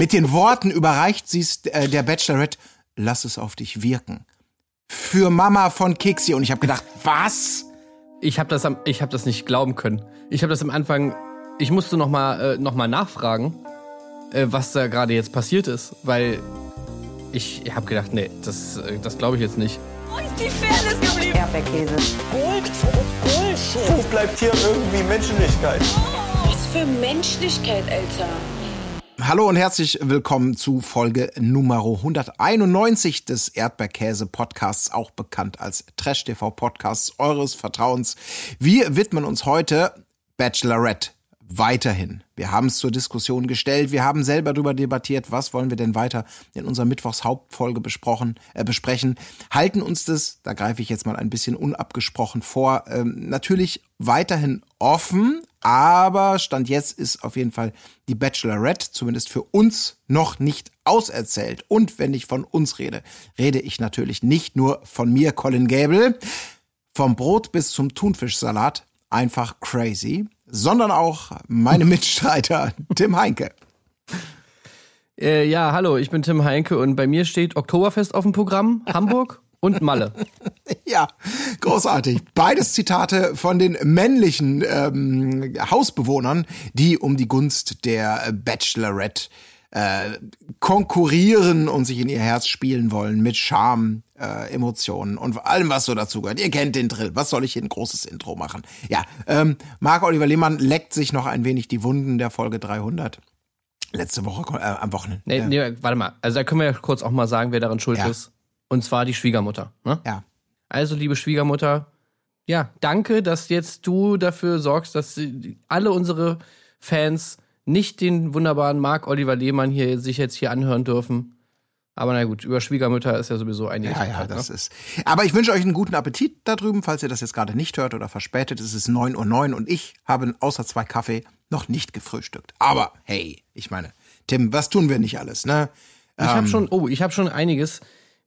Mit den Worten überreicht sie es äh, der Bachelorette, lass es auf dich wirken. Für Mama von Kixi. Und ich habe gedacht, was? Ich habe das, am- ich hab das nicht glauben können. Ich habe das am Anfang, ich musste nochmal äh, noch mal nachfragen, äh, was da gerade jetzt passiert ist, weil ich habe gedacht, nee, das, äh, das glaube ich jetzt nicht. Wo ist die Fairness geblieben? Erdbeerkäse. Wo bleibt hier irgendwie Menschlichkeit? Was für Menschlichkeit, Alter. Hallo und herzlich willkommen zu Folge Nummer 191 des Erdbeerkäse-Podcasts, auch bekannt als Trash-TV-Podcasts eures Vertrauens. Wir widmen uns heute Bachelorette weiterhin. Wir haben es zur Diskussion gestellt, wir haben selber darüber debattiert, was wollen wir denn weiter in unserer Mittwochshauptfolge besprochen, äh, besprechen. Halten uns das, da greife ich jetzt mal ein bisschen unabgesprochen vor, ähm, natürlich weiterhin offen, aber Stand jetzt ist auf jeden Fall die Bachelorette, zumindest für uns, noch nicht auserzählt. Und wenn ich von uns rede, rede ich natürlich nicht nur von mir, Colin Gable, vom Brot bis zum Thunfischsalat, einfach crazy, sondern auch meine Mitstreiter, Tim Heinke. Äh, ja, hallo, ich bin Tim Heinke und bei mir steht Oktoberfest auf dem Programm, Hamburg und Malle. Ja, großartig. Beides Zitate von den männlichen ähm, Hausbewohnern, die um die Gunst der Bachelorette äh, konkurrieren und sich in ihr Herz spielen wollen mit Charme, äh, Emotionen und allem, was so dazugehört. Ihr kennt den Drill. Was soll ich hier ein großes Intro machen? Ja, ähm, Marc-Oliver Lehmann leckt sich noch ein wenig die Wunden der Folge 300. Letzte Woche, äh, am Wochenende. Nee, nee, warte mal. Also da können wir ja kurz auch mal sagen, wer daran schuld Ja. ist. Und zwar die Schwiegermutter. Ne? Ja. Also, liebe Schwiegermutter, ja, danke, dass jetzt du dafür sorgst, dass alle unsere Fans nicht den wunderbaren Marc Oliver Lehmann hier sich jetzt hier anhören dürfen. Aber na gut, über Schwiegermütter ist ja sowieso einiges. Ja, ja, bekannt, das ne? ist. Aber ich wünsche euch einen guten Appetit da drüben, falls ihr das jetzt gerade nicht hört oder verspätet. Es ist 9.09 Uhr und ich habe außer zwei Kaffee noch nicht gefrühstückt. Aber hey, ich meine, Tim, was tun wir nicht alles, ne? Ich habe schon, oh, ich habe schon einiges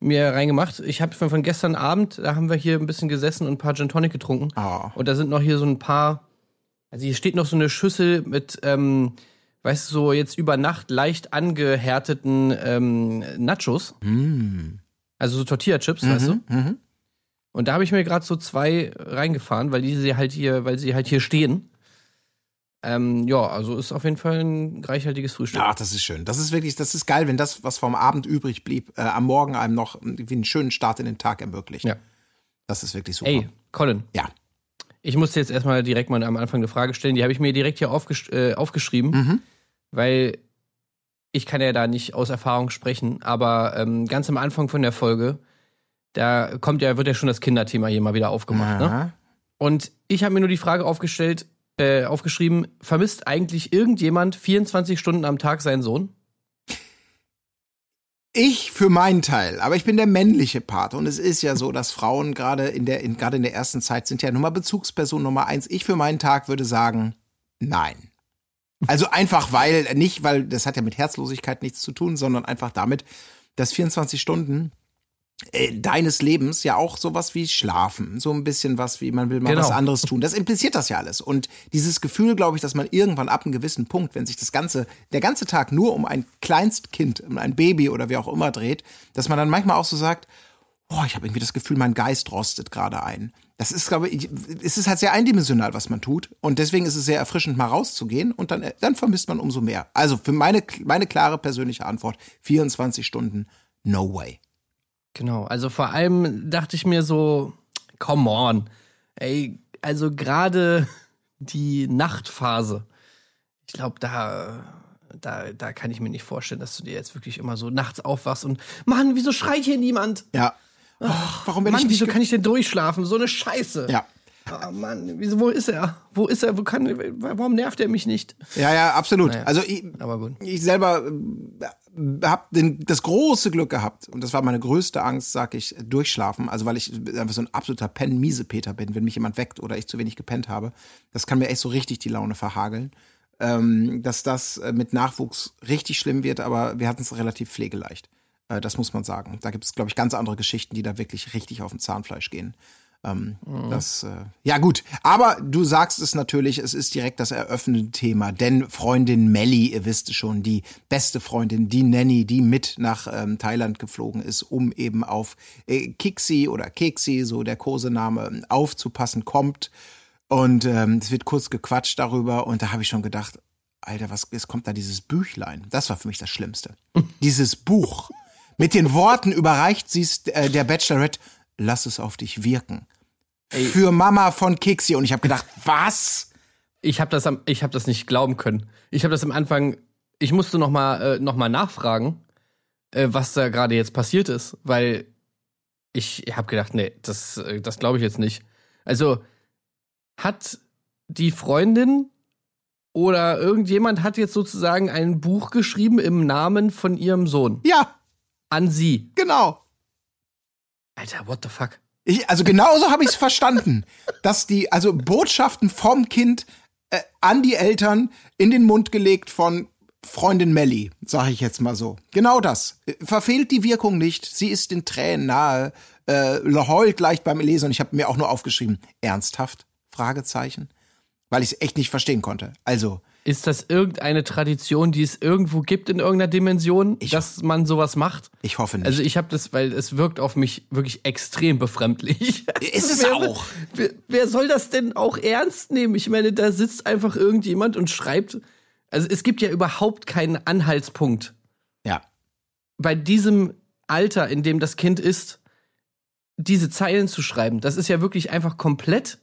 mir reingemacht. Ich habe von, von gestern Abend, da haben wir hier ein bisschen gesessen und ein paar Gin Tonic getrunken. Ah. Und da sind noch hier so ein paar, also hier steht noch so eine Schüssel mit, ähm, weißt du, so jetzt über Nacht leicht angehärteten ähm, Nachos. Also so Tortilla-Chips, weißt du? mhm. Und da habe ich mir gerade so zwei reingefahren, weil die sie halt hier, weil sie halt hier stehen. Ähm, ja, also ist auf jeden Fall ein reichhaltiges Frühstück. Ach, das ist schön. Das ist wirklich, das ist geil, wenn das, was vom Abend übrig blieb, äh, am Morgen einem noch wie einen schönen Start in den Tag ermöglicht. Ja. Das ist wirklich super. Ey, Colin. Ja. Ich musste jetzt erstmal direkt mal am Anfang eine Frage stellen. Die habe ich mir direkt hier aufgesch äh, aufgeschrieben, Mhm. weil ich kann ja da nicht aus Erfahrung sprechen, aber ähm, ganz am Anfang von der Folge, da kommt ja, wird ja schon das Kinderthema hier mal wieder aufgemacht. Ne? Und ich habe mir nur die Frage aufgestellt, äh, aufgeschrieben, vermisst eigentlich irgendjemand 24 Stunden am Tag seinen Sohn? Ich für meinen Teil, aber ich bin der männliche Part und es ist ja so, dass Frauen gerade in der in, gerade in der ersten Zeit sind ja Nummer Bezugsperson Nummer eins. Ich für meinen Tag würde sagen, nein. Also einfach weil nicht, weil das hat ja mit Herzlosigkeit nichts zu tun, sondern einfach damit, dass 24 Stunden deines Lebens ja auch sowas wie Schlafen, so ein bisschen was wie man will mal Genau. was anderes tun. Das impliziert das ja alles. Und dieses Gefühl, glaube ich, dass man irgendwann ab einem gewissen Punkt, wenn sich das ganze, der ganze Tag nur um ein Kleinstkind, um ein Baby oder wie auch immer dreht, dass man dann manchmal auch so sagt, oh, ich habe irgendwie das Gefühl, mein Geist rostet gerade ein. Das ist, glaube ich, es ist halt sehr eindimensional, was man tut. Und deswegen ist es sehr erfrischend, mal rauszugehen und dann, dann vermisst man umso mehr. Also für meine, meine klare persönliche Antwort, 24 Stunden, no way. Genau, also vor allem dachte ich mir so, come on. Ey, also gerade die Nachtphase, ich glaube, da, da, da kann ich mir nicht vorstellen, dass du dir jetzt wirklich immer so nachts aufwachst und, Mann, wieso schreit hier niemand? Ja. Oh, warum bin Mann, ich nicht wieso kann ich denn durchschlafen? So eine Scheiße. Ja. Oh Mann, wieso, wo ist er? Wo ist er? Wo kann, warum nervt er mich nicht? Ja, ja, absolut. Naja. Also ich, Aber gut. ich selber äh, habe das große Glück gehabt und das war meine größte Angst, sag ich, durchschlafen. Also weil ich einfach so ein absoluter Penn-Miesepeter bin, wenn mich jemand weckt oder ich zu wenig gepennt habe. Das kann mir echt so richtig die Laune verhageln. Ähm, dass das äh, mit Nachwuchs richtig schlimm wird, aber wir hatten es relativ pflegeleicht. Äh, das muss man sagen. Da gibt es, glaube ich, ganz andere Geschichten, die da wirklich richtig auf dem Zahnfleisch gehen. Ähm, Das, äh, ja gut, aber du sagst es natürlich, es ist direkt das eröffnende Thema, denn Freundin Melly, ihr wisst es schon, die beste Freundin, die Nanny, die mit nach ähm, Thailand geflogen ist, um eben auf äh, Kixi oder Keksi, so der Kosename, aufzupassen, kommt. Und ähm, es wird kurz gequatscht darüber und da habe ich schon gedacht, Alter, was jetzt kommt da dieses Büchlein? Das war für mich das Schlimmste. dieses Buch. Mit den Worten überreicht sie es äh, der Bachelorette, lass es auf dich wirken. Für Mama von Kixi. Und ich habe gedacht, was? Ich habe das, am- ich hab das nicht glauben können. Ich habe das am Anfang, ich musste noch mal, äh, noch mal nachfragen, äh, was da gerade jetzt passiert ist, weil ich habe gedacht, nee, das, äh, das glaube ich jetzt nicht. Also hat die Freundin oder irgendjemand hat jetzt sozusagen ein Buch geschrieben im Namen von ihrem Sohn Ja, an sie. genau. Alter, what the fuck? Ich, also genauso habe ich es verstanden, dass die also Botschaften vom Kind äh, an die Eltern in den Mund gelegt von Freundin Melly, sage ich jetzt mal so. Genau das. Verfehlt die Wirkung nicht. Sie ist den Tränen nahe, äh, heult leicht beim Lesen und ich habe mir auch nur aufgeschrieben, ernsthaft? Fragezeichen. Weil ich es echt nicht verstehen konnte. Also, Ist das irgendeine Tradition, die es irgendwo gibt in irgendeiner Dimension, dass man sowas macht? ich hoffe nicht. Also ich habe das, weil es wirkt auf mich wirklich extrem befremdlich. Ist es wer, auch. Wer, wer soll das denn auch ernst nehmen? Ich meine, da sitzt einfach irgendjemand und schreibt. Also es gibt ja überhaupt keinen Anhaltspunkt ja. bei diesem Alter, in dem das Kind ist, diese Zeilen zu schreiben. Das ist ja wirklich einfach komplett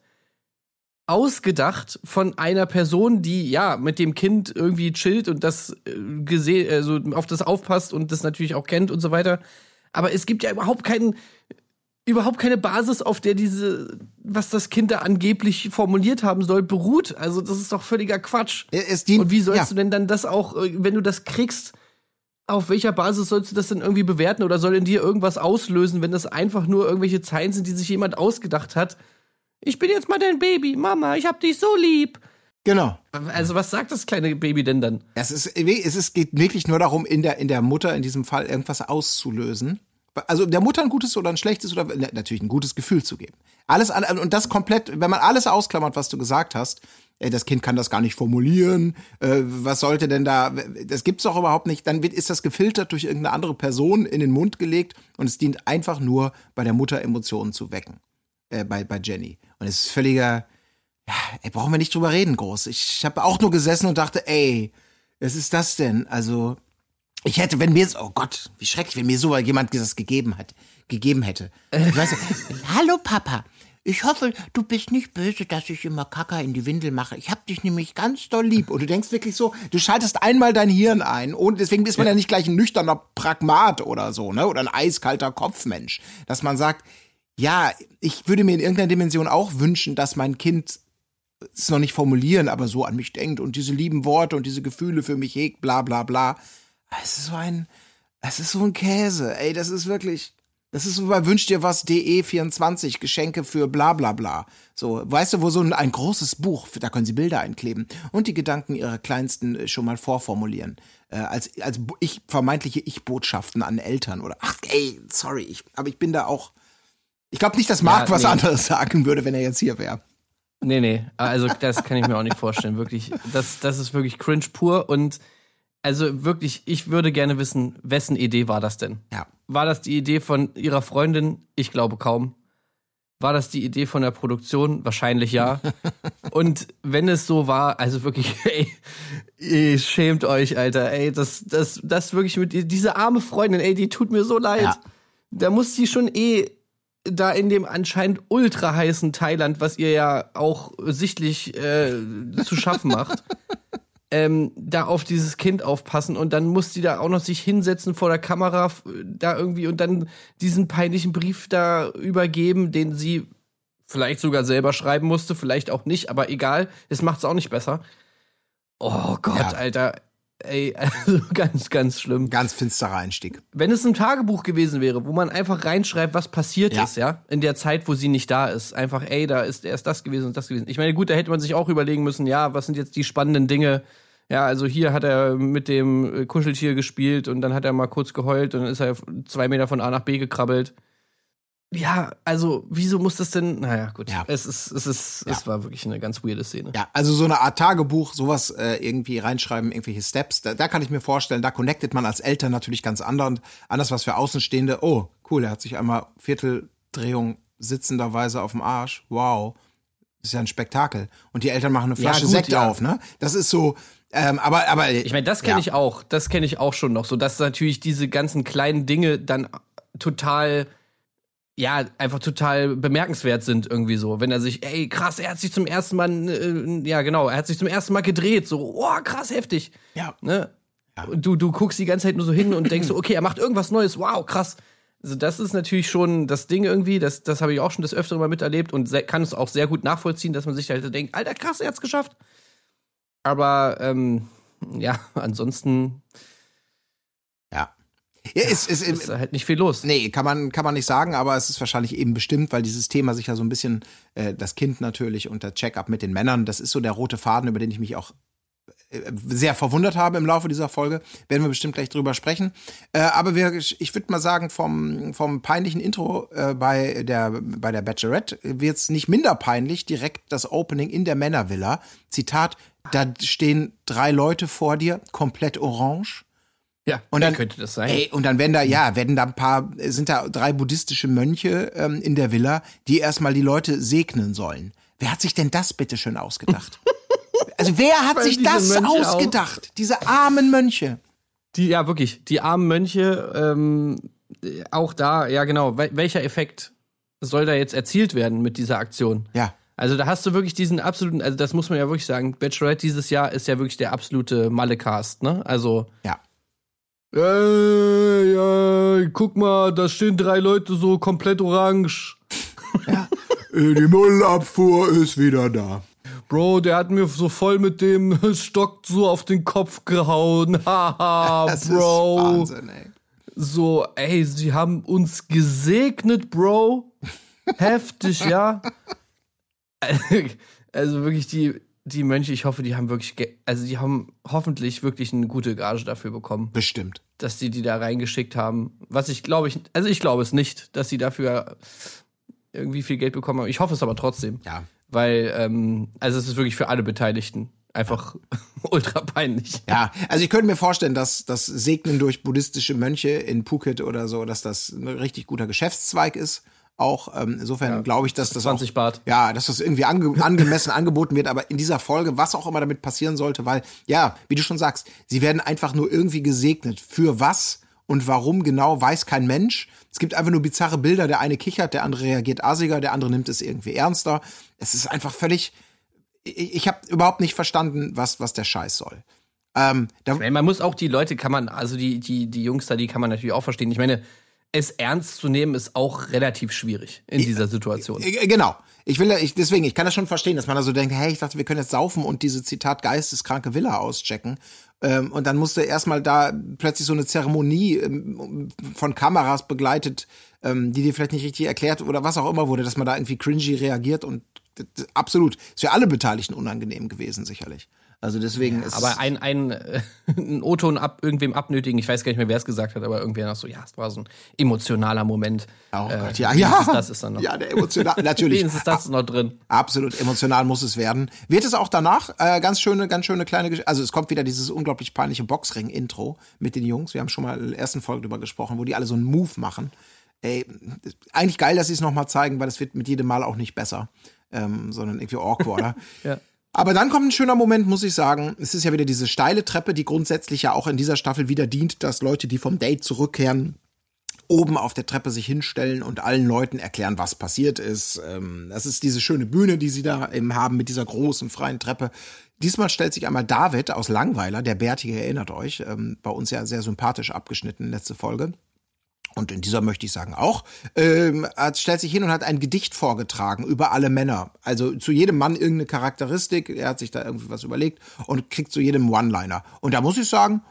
ausgedacht von einer Person, die ja mit dem Kind irgendwie chillt und das äh, gesehen, also auf das aufpasst und das natürlich auch kennt und so weiter. Aber es gibt ja überhaupt keinen, überhaupt keine Basis, auf der diese, was das Kind da angeblich formuliert haben soll, beruht. Also das ist doch völliger Quatsch. Dient, Und wie sollst ja. du denn dann das auch, äh, wenn du das kriegst, auf welcher Basis sollst du das denn irgendwie bewerten oder soll in dir irgendwas auslösen, wenn das einfach nur irgendwelche Zeilen sind, die sich jemand ausgedacht hat? Ich bin jetzt mal dein Baby, Mama, ich hab dich so lieb. Genau. Also was sagt das kleine Baby denn dann? Es ist, es ist, geht wirklich nur darum, in der, in der Mutter in diesem Fall irgendwas auszulösen. Also der Mutter ein gutes oder ein schlechtes oder na, natürlich ein gutes Gefühl zu geben. Alles an, und das komplett, wenn man alles ausklammert, was du gesagt hast, äh, das Kind kann das gar nicht formulieren, äh, was sollte denn da, das gibt's doch überhaupt nicht, dann wird, ist das gefiltert durch irgendeine andere Person in den Mund gelegt und es dient einfach nur bei der Mutter Emotionen zu wecken. Äh, bei, bei Jenny. Und es ist völliger, ja, ey, brauchen wir nicht drüber reden, groß. Ich habe auch nur gesessen und dachte, ey, was ist das denn? Also, ich hätte, wenn mir, oh Gott, wie schrecklich, wenn mir so jemand das gegeben hat, gegeben hätte. Ich weiß, Hallo Papa, ich hoffe, du bist nicht böse, dass ich immer Kacker in die Windel mache. Ich hab dich nämlich ganz doll lieb. Und du denkst wirklich so, du schaltest einmal dein Hirn ein und deswegen ist man ja, nicht gleich ein nüchterner Pragmat oder so, ne? Oder ein eiskalter Kopfmensch. Dass man sagt, ja, ich würde mir in irgendeiner Dimension auch wünschen, dass mein Kind es noch nicht formulieren, aber so an mich denkt und diese lieben Worte und diese Gefühle für mich hegt, bla bla bla. Es ist so ein, es ist so ein Käse, ey, das ist wirklich, das ist so bei Wünsch dir was DE24, Geschenke für bla bla bla. So, weißt du, wo so ein, ein großes Buch, da können sie Bilder einkleben und die Gedanken ihrer Kleinsten äh, schon mal vorformulieren. Äh, als, als ich, vermeintliche Ich-Botschaften an Eltern oder, ach ey, sorry, ich, aber ich bin da auch, ich glaube nicht, dass Marc Ja, was nee. anderes sagen würde, wenn er jetzt hier wäre. Nee, nee, also das kann ich mir auch nicht vorstellen, wirklich. Das, das ist wirklich cringe pur und also wirklich, ich würde gerne wissen, wessen Idee war das denn? Ja. War das die Idee von ihrer Freundin? Ich glaube kaum. War das die Idee von der Produktion? Wahrscheinlich ja. Und wenn es so war, also wirklich, ey, ey schämt euch, Alter, ey, das, das, das wirklich mit diese arme Freundin, ey, die tut mir so leid. Ja. Da muss sie schon eh da in dem anscheinend ultra heißen Thailand, was ihr ja auch sichtlich äh, zu schaffen macht, ähm, da auf dieses Kind aufpassen und dann muss die da auch noch sich hinsetzen vor der Kamera da irgendwie und dann diesen peinlichen Brief da übergeben, den sie vielleicht sogar selber schreiben musste, vielleicht auch nicht, aber egal, es macht's auch nicht besser. Oh Gott, Ja. Alter. Ey, also ganz, ganz schlimm Ganz finsterer Einstieg. wenn es ein Tagebuch gewesen wäre, wo man einfach reinschreibt, was passiert Ja. ist, ja, in der Zeit, wo sie nicht da ist. Einfach, ey, da ist erst das gewesen und das gewesen. Ich meine, gut, da hätte man sich auch überlegen müssen, ja, was sind jetzt die spannenden Dinge? Ja, also hier hat er mit dem Kuscheltier gespielt und dann hat er mal kurz geheult und dann ist er zwei Meter von A nach B gekrabbelt. Ja, also wieso muss das denn? Naja, gut. Ja. Es ist, es ist, es war wirklich eine ganz weirde Szene. Ja, also so eine Art Tagebuch, sowas äh, irgendwie reinschreiben, irgendwelche Steps, da, da kann ich mir vorstellen, da connectet man als Eltern natürlich ganz anders, anders was für Außenstehende. Oh, cool, er hat sich einmal Vierteldrehung sitzenderweise auf dem Arsch. Wow. Das ist ja ein Spektakel. Und die Eltern machen eine Ja, Flasche gut, Sekt ja. auf, ne? Das ist so, ähm, aber, aber. Ich meine, das kenne ja. ich auch. Das kenne ich auch schon noch. So, dass natürlich diese ganzen kleinen Dinge dann total, ja, einfach total bemerkenswert sind irgendwie so. Wenn er sich, ey, krass, er hat sich zum ersten Mal, äh, ja genau, er hat sich zum ersten Mal gedreht. So, oh, krass, heftig. Ja. Ne? Und du, du guckst die ganze Zeit nur so hin und denkst so, okay, er macht irgendwas Neues, wow, krass. Also das ist natürlich schon das Ding irgendwie, das, das habe ich auch schon des Öfteren mal miterlebt und kann es auch sehr gut nachvollziehen, dass man sich halt denkt, alter krass, er hat's geschafft. Aber ähm, ja, ansonsten Ja. Ja es, es, ist da halt nicht viel los. Nee, kann man, kann man nicht sagen, aber es ist wahrscheinlich eben bestimmt, weil dieses Thema sich ja so ein bisschen, äh, das Kind natürlich und der Check-up mit den Männern, das ist so der rote Faden, über den ich mich auch äh, sehr verwundert habe im Laufe dieser Folge. Werden wir bestimmt gleich drüber sprechen. Äh, aber wir, ich würde mal sagen, vom, vom peinlichen Intro äh, bei, der, bei der Bachelorette wird es nicht minder peinlich, direkt das Opening in der Männervilla. Zitat, da stehen drei Leute vor dir, komplett orange. Ja, Und dann könnte das sein. Ey, und dann werden da, ja, werden da ein paar, sind da drei buddhistische Mönche ähm, in der Villa, die erstmal die Leute segnen sollen. Wer hat sich denn das bitte schön ausgedacht? also wer hat sich das Mönche auch- ausgedacht? Diese armen Mönche. Die, ja, wirklich, die armen Mönche, ähm, äh, auch da, ja genau, wel welcher Effekt soll da jetzt erzielt werden mit dieser Aktion? Ja. Also da hast du wirklich diesen absoluten, also das muss man ja wirklich sagen, Bachelorette dieses Jahr ist ja wirklich der absolute Malle-Cast, ne? Also, Ja. Ey, ey, guck mal, da stehen drei Leute so komplett orange. Äh, Die Müllabfuhr ist wieder da. Bro, der hat mir so voll mit dem Stock so auf den Kopf gehauen. Haha, Bro. ist Wahnsinn, ey. So, ey, sie haben uns gesegnet, Bro. Heftig, ja. Also wirklich die, die Mönche, ich hoffe, die haben wirklich, ge- also die haben hoffentlich wirklich eine gute Gage dafür bekommen, Bestimmt. dass die die da reingeschickt haben. Was ich glaube ich, also ich glaube es nicht, dass sie dafür irgendwie viel Geld bekommen haben. Ich hoffe es aber trotzdem. Ja. Weil, ähm, also es ist wirklich für alle Beteiligten einfach ultra peinlich. Ja, also ich könnte mir vorstellen, dass das Segnen durch buddhistische Mönche in Phuket oder so, dass das ein richtig guter Geschäftszweig ist. Auch ähm, insofern glaube ich, dass das 20 auch, Baht. Ja, dass das irgendwie ange angemessen angeboten wird, aber in dieser Folge, was auch immer damit passieren sollte, weil, ja, wie du schon sagst, sie werden einfach nur irgendwie gesegnet. Für was und warum genau, weiß kein Mensch. Es gibt einfach nur bizarre Bilder, der eine kichert, der andere reagiert asiger, der andere nimmt es irgendwie ernster. Es ist einfach völlig, ich, ich habe überhaupt nicht verstanden, was, was der Scheiß soll. Ähm, da, Ich meine, man muss auch die Leute kann man, also die, die, die Jungs da, die kann man natürlich auch verstehen. Ich meine, es ernst zu nehmen ist auch relativ schwierig in dieser Situation. Genau. Ich will, ich, deswegen, ich kann das schon verstehen, dass man da so denkt, hey, ich dachte, wir können jetzt saufen und diese Zitat geisteskranke Villa auschecken. Ähm, und dann musste erstmal da plötzlich so eine Zeremonie ähm, von Kameras begleitet, ähm, die dir vielleicht nicht richtig erklärt oder was auch immer wurde, dass man da irgendwie cringy reagiert und absolut. Ist für alle Beteiligten unangenehm gewesen, sicherlich. Also deswegen ist Aber ein, ein, äh, ein O-Ton ab, irgendwem abnötigen, ich weiß gar nicht mehr, wer es gesagt hat, aber irgendwer noch so, ja, es war so ein emotionaler Moment. Oh Äh, Gott, ja, ja. Das ist dann noch. Ja, der emotional, natürlich. Wenigstens das ist noch drin. Absolut emotional muss es werden. Wird es auch danach äh, ganz schöne, ganz schöne kleine Geschichte. Also es kommt wieder dieses unglaublich peinliche Boxring-Intro mit den Jungs. Wir haben schon mal in der ersten Folge drüber gesprochen, wo die alle so einen Move machen. Ey, eigentlich geil, dass sie es nochmal zeigen, weil es wird mit jedem Mal auch nicht besser, ähm, sondern irgendwie awkwarder. Ja. Aber dann kommt ein schöner Moment, muss ich sagen. Es ist ja wieder diese steile Treppe, die grundsätzlich ja auch in dieser Staffel wieder dient, dass Leute, die vom Date zurückkehren, oben auf der Treppe sich hinstellen und allen Leuten erklären, was passiert ist. Ähm, Das ist diese schöne Bühne, die sie da eben haben mit dieser großen freien Treppe. Diesmal stellt sich einmal David aus Langweiler, der Bärtige, erinnert euch, ähm, bei uns ja sehr sympathisch abgeschnitten, letzte Folge. Und in dieser möchte ich sagen auch, ähm, stellt sich hin und hat ein Gedicht vorgetragen über alle Männer. Also zu jedem Mann irgendeine Charakteristik. Er hat sich da irgendwie was überlegt und kriegt zu jedem One-Liner. Und da muss ich sagen,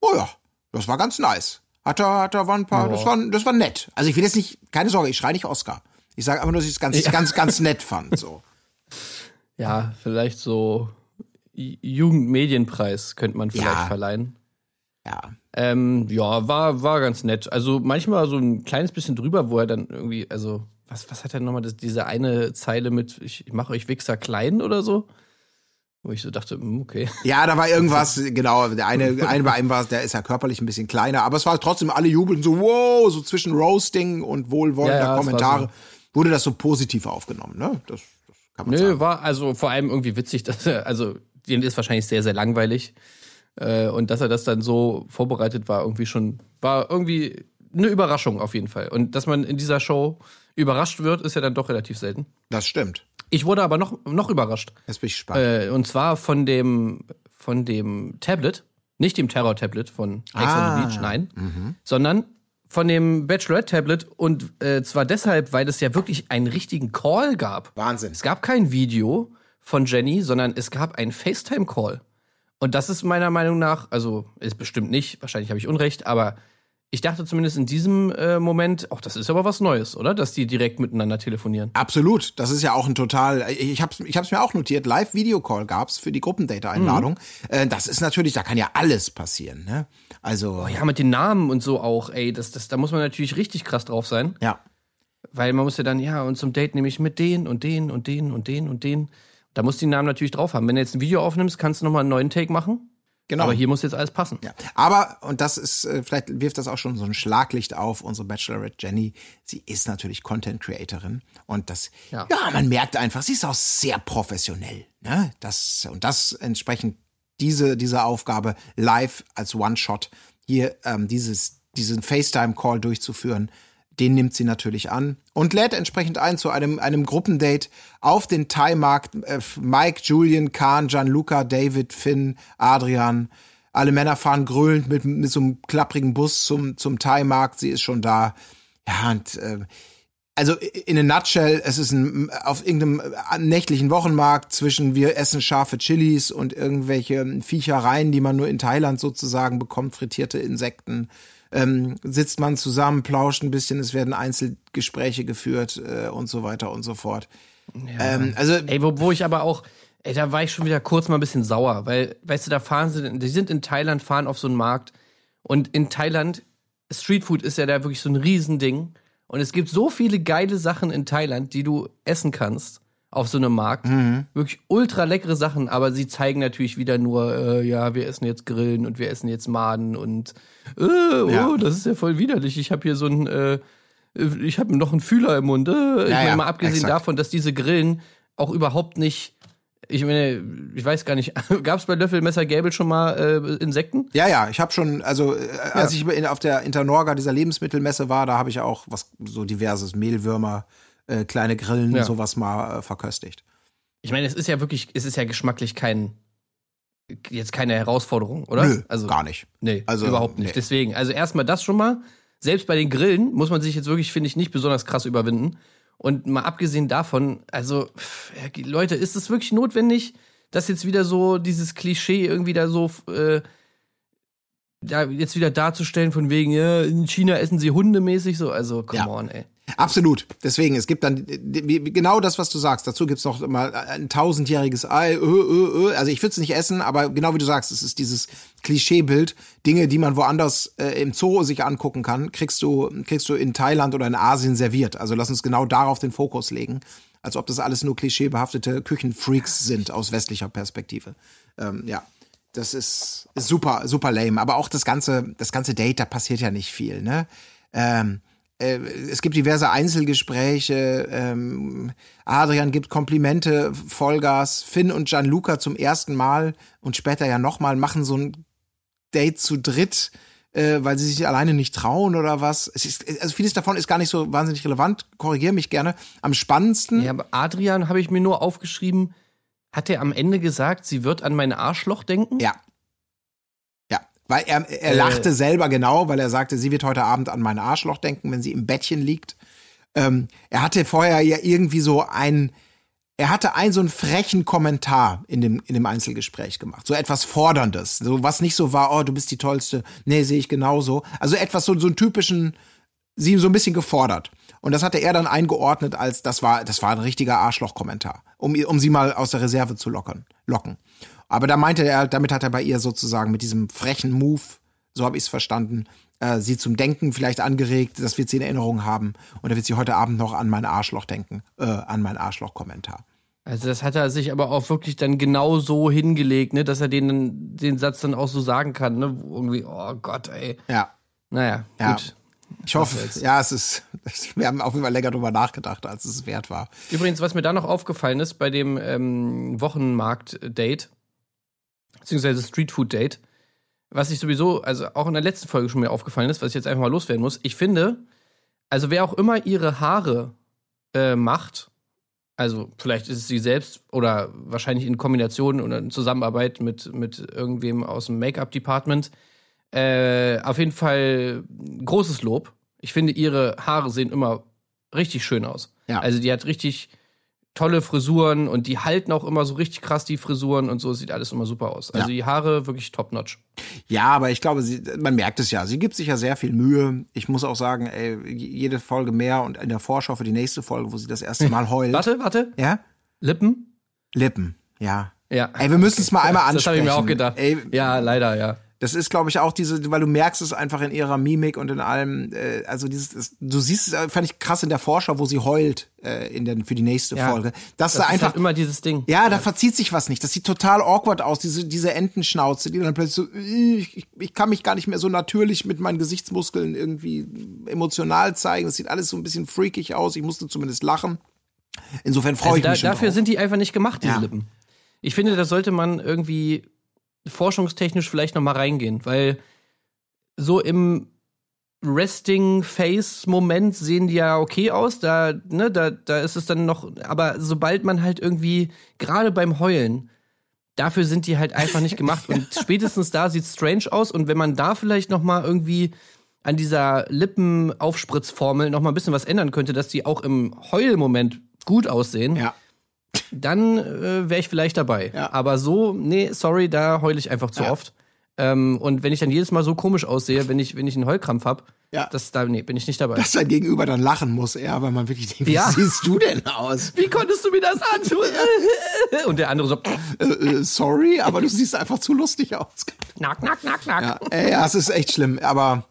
oh ja, das war ganz nice. Hat er, hat er, war ein paar, das war, das war nett. Also ich will jetzt nicht, keine Sorge, ich schreie nicht Oscar. Ich sage aber nur, dass ich es ganz, ganz, ganz nett fand. So. Ja, vielleicht so Jugendmedienpreis könnte man vielleicht Ja. verleihen. Ja. Ähm, ja, war, war ganz nett. Also manchmal so ein kleines bisschen drüber, wo er dann irgendwie, also, was, was hat er nochmal, das, diese eine Zeile mit, ich, ich mache euch Wichser klein oder so? Wo ich so dachte, hm, okay. Ja, da war irgendwas, genau, der eine, eine bei einem war, der ist ja körperlich ein bisschen kleiner, aber es war trotzdem, alle jubeln so, wow, so zwischen Roasting und wohlwollender Ja, ja, Kommentare, so. wurde das so positiv aufgenommen, ne? Das, das kann man Nö, sagen. war also vor allem irgendwie witzig, dass also, den ist wahrscheinlich sehr, sehr langweilig. Äh, und dass er das dann so vorbereitet war, irgendwie schon, war irgendwie eine Überraschung auf jeden Fall. Und dass man in dieser Show überrascht wird, ist ja dann doch relativ selten. Das stimmt. Ich wurde aber noch, noch überrascht. Jetzt bin ich gespannt. Äh, und zwar von dem, von dem Tablet, nicht dem Terror-Tablet von Ex on Ah. the Beach, nein, sondern von dem Bachelorette-Tablet und äh, zwar deshalb, weil es ja wirklich einen richtigen Call gab. Wahnsinn. Es gab kein Video von Jenny, sondern es gab einen FaceTime-Call. Und das ist meiner Meinung nach, also ist bestimmt nicht, wahrscheinlich habe ich Unrecht, aber ich dachte zumindest in diesem äh, Moment, auch das ist aber was Neues, oder? Dass die direkt miteinander telefonieren. Absolut. Das ist ja auch ein total. Ich hab's, ich hab's mir auch notiert. Live-Video-Call gab's für die Gruppendate-Einladung. Mhm. Äh, das ist natürlich, da kann ja alles passieren. Ne? Also Oh ja, mit den Namen und so auch, ey, das, das, da muss man natürlich richtig krass drauf sein. ja. Weil man muss ja dann, ja, und zum Date nehme ich mit den und den und den und den und den. Da muss die Namen natürlich drauf haben. Wenn du jetzt ein Video aufnimmst, kannst du nochmal einen neuen Take machen. Genau. Aber hier muss jetzt alles passen. Ja. Aber, und das ist, äh, vielleicht wirft das auch schon so ein Schlaglicht auf, unsere Bachelorette Jenny, sie ist natürlich Content Creatorin. Und das, ja. Ja. man merkt einfach, sie ist auch sehr professionell. Ne? Das, und das entsprechend diese, diese Aufgabe live als One-Shot hier ähm, dieses, diesen FaceTime-Call durchzuführen, den nimmt sie natürlich an und lädt entsprechend ein zu einem, einem Gruppendate auf den Thai-Markt. Äh, Mike, Julian, Kahn, Gianluca, David, Finn, Adrian. Alle Männer fahren grölend mit, mit so einem klapprigen Bus zum, zum Thai-Markt. Sie ist schon da. Ja, und äh, also in a nutshell, es ist ein, auf irgendeinem nächtlichen Wochenmarkt zwischen wir essen scharfe Chilis und irgendwelche Viechereien, die man nur in Thailand sozusagen bekommt, frittierte Insekten. Ähm, sitzt man zusammen, plauscht ein bisschen, es werden Einzelgespräche geführt äh, und so weiter und so fort. Ähm, also Ey, wo, wo ich aber auch, ey, da war ich schon wieder kurz mal ein bisschen sauer, weil, weißt du, da fahren sie, die sind in Thailand, fahren auf so einen Markt und in Thailand, Streetfood ist ja da wirklich so ein Riesending und es gibt so viele geile Sachen in Thailand, die du essen kannst auf so einem Markt. Wirklich ultra leckere Sachen, aber sie zeigen natürlich wieder nur, äh, ja, wir essen jetzt Grillen und wir essen jetzt Maden und äh, oh, Ja. das ist ja voll widerlich. Ich habe hier so ein, äh, ich habe noch einen Fühler im Mund. Äh. Ich Ja, meine, ja, mal abgesehen exakt. davon, dass diese Grillen auch überhaupt nicht, ich meine, ich weiß gar nicht, gab es bei Löffelmesser Gäbel schon mal äh, Insekten? Ja, ja, ich habe schon, also äh, als ich in, auf der Internorga dieser Lebensmittelmesse war, da habe ich auch was so diverses Mehlwürmer, äh, kleine Grillen, Ja. sowas mal äh, verköstigt. Ich meine, es ist ja wirklich, es ist ja geschmacklich kein, jetzt keine Herausforderung, oder? Nö, also, gar nicht. Nee, Also, überhaupt nicht. nee. Deswegen, also erstmal das schon mal. Selbst bei den Grillen muss man sich jetzt wirklich, finde ich, nicht besonders krass überwinden. Und mal abgesehen davon, also, pff, Leute, ist es wirklich notwendig, dass jetzt wieder so dieses Klischee irgendwie da so, äh, da jetzt wieder darzustellen von wegen, ja, in China essen sie hundemäßig so, also, come Ja. on, ey. Absolut. Deswegen, es gibt dann genau das, was du sagst. Dazu gibt's noch mal ein tausendjähriges Ei. Ö, ö, ö. Also ich würde es nicht essen, aber genau wie du sagst, es ist dieses Klischeebild. Dinge, die man woanders äh, im Zoo sich angucken kann, kriegst du, kriegst du in Thailand oder in Asien serviert. Also lass uns genau darauf den Fokus legen. Als ob das alles nur klischeebehaftete Küchenfreaks sind aus westlicher Perspektive. Ähm, ja. Das ist, ist super, super lame. Aber auch das ganze, das ganze Date, da passiert ja nicht viel, ne? Ähm, äh, es gibt diverse Einzelgespräche. Ähm, Adrian gibt Komplimente, Vollgas. Finn und Gianluca zum ersten Mal und später ja nochmal machen so ein Date zu dritt, äh, weil sie sich alleine nicht trauen oder was. Es ist, also vieles davon ist gar nicht so wahnsinnig relevant. Korrigiere mich gerne. Am spannendsten. Ja, aber Adrian habe ich mir nur aufgeschrieben, hat er am Ende gesagt, sie wird an mein Arschloch denken? Ja. Weil er, er Äh. lachte selber genau, weil er sagte, sie wird heute Abend an mein Arschloch denken, wenn sie im Bettchen liegt. Ähm, er hatte vorher ja irgendwie so ein, er hatte einen so einen frechen Kommentar in dem, in dem Einzelgespräch gemacht. So etwas Forderndes. So was nicht so war, oh, du bist die Tollste. Nee, sehe ich genauso. Also etwas so, so einen typischen, sie so ein bisschen gefordert. Und das hatte er dann eingeordnet als, das war, das war ein richtiger Arschloch-Kommentar, um, um sie mal aus der Reserve zu lockern, locken. Aber da meinte er, damit hat er bei ihr sozusagen mit diesem frechen Move so habe ich es verstanden, äh, sie zum Denken vielleicht angeregt, das wird sie in Erinnerung haben. Und da wird sie heute Abend noch an mein Arschloch denken, äh, an mein Arschloch-Kommentar. Also das hat er sich aber auch wirklich dann genau so hingelegt, ne, dass er den, den Satz dann auch so sagen kann, ne? Irgendwie, oh Gott, ey. Ja. Naja, Ja. gut. Ich hoffe, ja, es ist, wir haben auf jeden Fall länger drüber nachgedacht, als es wert war. Übrigens, was mir da noch aufgefallen ist bei dem ähm, Wochenmarkt-Date, beziehungsweise Streetfood-Date, was ich sowieso, also auch in der letzten Folge schon mir aufgefallen ist, was ich jetzt einfach mal loswerden muss, ich finde, also wer auch immer ihre Haare äh, macht, also vielleicht ist es sie selbst oder wahrscheinlich in Kombination oder in Zusammenarbeit mit, mit irgendwem aus dem Make-up-Department, äh, auf jeden Fall großes Lob. Ich finde, ihre Haare sehen immer richtig schön aus. Ja. Also die hat richtig tolle Frisuren und die halten auch immer so richtig krass die Frisuren und so sieht alles immer super aus. Also Ja. die Haare wirklich top-notch. Ja, aber ich glaube, sie, man merkt es ja. Sie gibt sich ja sehr viel Mühe. Ich muss auch sagen, ey, jede Folge mehr und in der Vorschau für die nächste Folge, wo sie das erste Mal heult. Warte, warte. Ja? Lippen? Lippen, ja. Ja. Ey, wir müssen es mal einmal Das habe ansprechen. ich mir auch gedacht. Ey, ja, leider, ja. Das ist, glaube ich, auch diese, weil du merkst es einfach in ihrer Mimik und in allem, äh, also dieses, das, du siehst es, äh, fand ich krass in der Vorschau, wo sie heult äh, in den, für die nächste Ja. Folge. Das, Das da ist einfach, halt immer dieses Ding. ja, da verzieht sich was nicht. Das sieht total awkward aus, diese, diese Entenschnauze, die dann plötzlich so, ich, ich kann mich gar nicht mehr so natürlich mit meinen Gesichtsmuskeln irgendwie emotional zeigen. Das sieht alles so ein bisschen freakig aus. Ich musste zumindest lachen. Insofern freue Also ich da, mich schon dafür drauf. sind die einfach nicht gemacht, diese Ja. Lippen. Ich finde, da sollte man irgendwie forschungstechnisch vielleicht noch mal reingehen, weil so im Resting-Face-Moment sehen die ja okay aus, da, ne, da, da ist es dann noch, aber sobald man halt irgendwie, gerade beim Heulen, dafür sind die halt einfach nicht gemacht und spätestens da sieht's strange aus und wenn man da vielleicht noch mal irgendwie an dieser Lippenaufspritzformel noch mal ein bisschen was ändern könnte, dass die auch im Heulmoment gut aussehen, ja. Dann äh, wäre ich vielleicht dabei. Ja. Aber so, nee, sorry, da heule ich einfach zu Ja. oft. Ähm, und wenn ich dann jedes Mal so komisch aussehe, wenn ich, wenn ich einen Heulkrampf hab, Ja. das da, nee, bin ich nicht dabei. Dass dein Gegenüber dann lachen muss, ja, weil man wirklich denkt, Ja. wie siehst du denn aus? Wie konntest du mir das antun? und der andere so, Äh, äh, sorry, aber du siehst einfach zu lustig aus. knack, knack, knack, knack. Ja, ja, es ist echt schlimm. Aber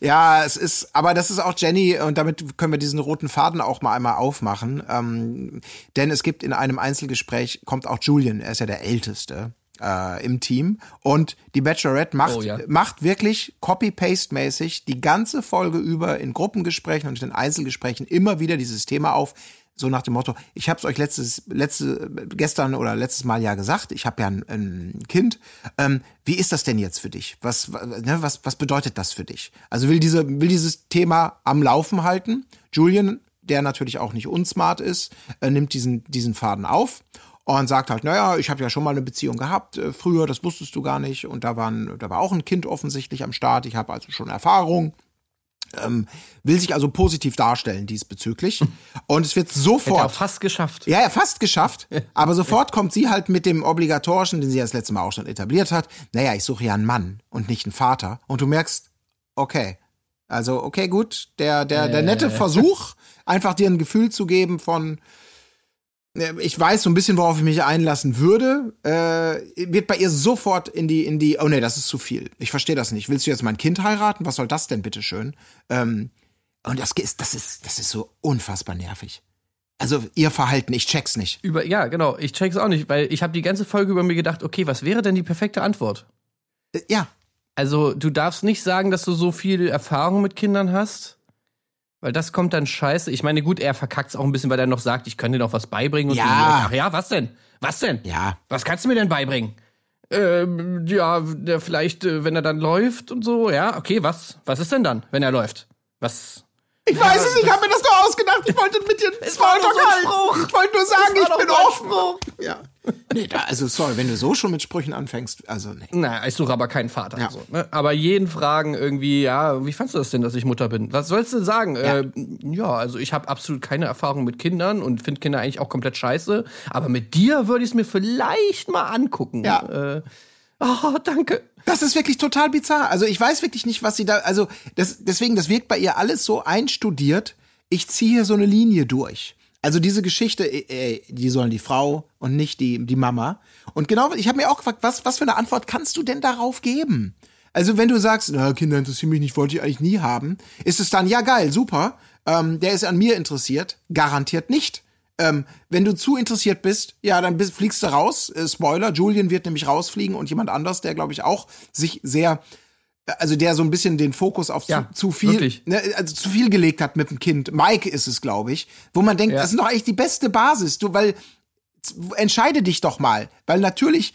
ja, es ist, aber das ist auch Jenny und damit können wir diesen roten Faden auch mal einmal aufmachen. Ähm, denn es gibt in einem Einzelgespräch, kommt auch Julian, er ist ja der Älteste. Äh, im Team und die Bachelorette macht, Oh, ja. macht wirklich Copy-Paste-mäßig die ganze Folge über in Gruppengesprächen und in Einzelgesprächen immer wieder dieses Thema auf, so nach dem Motto, ich habe es euch letztes, letzte, gestern oder letztes Mal ja gesagt, ich habe ja ein, ein Kind. Ähm, wie ist das denn jetzt für dich? Was, ne, was, was bedeutet das für dich? Also will, diese, will dieses Thema am Laufen halten. Julian, der natürlich auch nicht unsmart ist, äh, nimmt diesen, diesen Faden auf und sagt halt, naja, ich habe ja schon mal eine Beziehung gehabt äh, früher, das wusstest du gar nicht. Und da, waren, da war auch ein Kind offensichtlich am Start. Ich habe also schon Erfahrung. Ähm, will sich also positiv darstellen diesbezüglich. Und es wird Hätte sofort. auch fast geschafft. Ja, ja, fast geschafft. Aber sofort kommt sie halt mit dem obligatorischen, den sie ja das letzte Mal auch schon etabliert hat. Naja, ich suche ja einen Mann und nicht einen Vater. Und du merkst, okay. Also, okay, gut. Der, der, der nette Versuch, einfach dir ein Gefühl zu geben von, ich weiß so ein bisschen, worauf ich mich einlassen würde, äh, wird bei ihr sofort in die, in die, oh nee, das ist zu viel. Ich verstehe das nicht. Willst du jetzt mein Kind heiraten? Was soll das denn, bitteschön? Ähm, und das ist, das ist, das ist so unfassbar nervig. Also ihr Verhalten, ich check's nicht. Über, ja, genau. Ich check's auch nicht, weil ich habe die ganze Folge über mir gedacht, okay, was wäre denn die perfekte Antwort? Äh, Ja, Also, du darfst nicht sagen, dass du so viel Erfahrung mit Kindern hast, weil das kommt dann scheiße. Ich meine, gut, er verkackt's auch ein bisschen, weil er noch sagt, ich kann dir noch was beibringen. Und Ja. so. Ach ja, was denn? Was denn? ja. Was kannst du mir denn beibringen? Ähm, ja, der vielleicht, äh, wenn er dann läuft und so, ja, okay, was? Was ist denn dann, wenn er läuft? Was? Ich weiß es, ich habe mir das nur ausgedacht. Ich wollte mit dir Es war nur so ein halten. Spruch. Ich wollte nur sagen, ich bin offen. Spruch. Ja. Nee, da, also sorry, wenn du so schon mit Sprüchen anfängst, also nee. Na, ich suche aber keinen Vater. Ja. So, ne? Aber jeden fragen irgendwie, ja, wie fandst du das denn, dass ich Mutter bin? Was sollst du sagen? Ja, äh, ja also ich habe absolut keine Erfahrung mit Kindern und finde Kinder eigentlich auch komplett scheiße. Aber mit dir würde ich es mir vielleicht mal angucken. Ja. Äh, oh, danke. Das ist wirklich total bizarr. Also ich weiß wirklich nicht, was sie da, also das, deswegen, das wirkt bei ihr alles so einstudiert. Ich ziehe hier so eine Linie durch. Also diese Geschichte, äh, äh, die sollen die Frau und nicht die, die Mama. Und genau, ich habe mir auch gefragt, was, was für eine Antwort kannst du denn darauf geben? Also wenn du sagst, na, Kinder interessieren mich nicht, wollte ich eigentlich nie haben, ist es dann, ja geil, super, ähm, der ist an mir interessiert, garantiert nicht. Ähm, wenn du zu interessiert bist, ja, dann bist, fliegst du raus. Äh, Spoiler, Julian wird nämlich rausfliegen und jemand anders, der, glaube ich, auch sich sehr, also der so ein bisschen den Fokus auf Ja, zu, zu viel, ne, also zu viel gelegt hat mit dem Kind. Mike ist es, glaube ich, wo man denkt, Ja. das ist doch eigentlich die beste Basis, du, weil entscheide dich doch mal, weil natürlich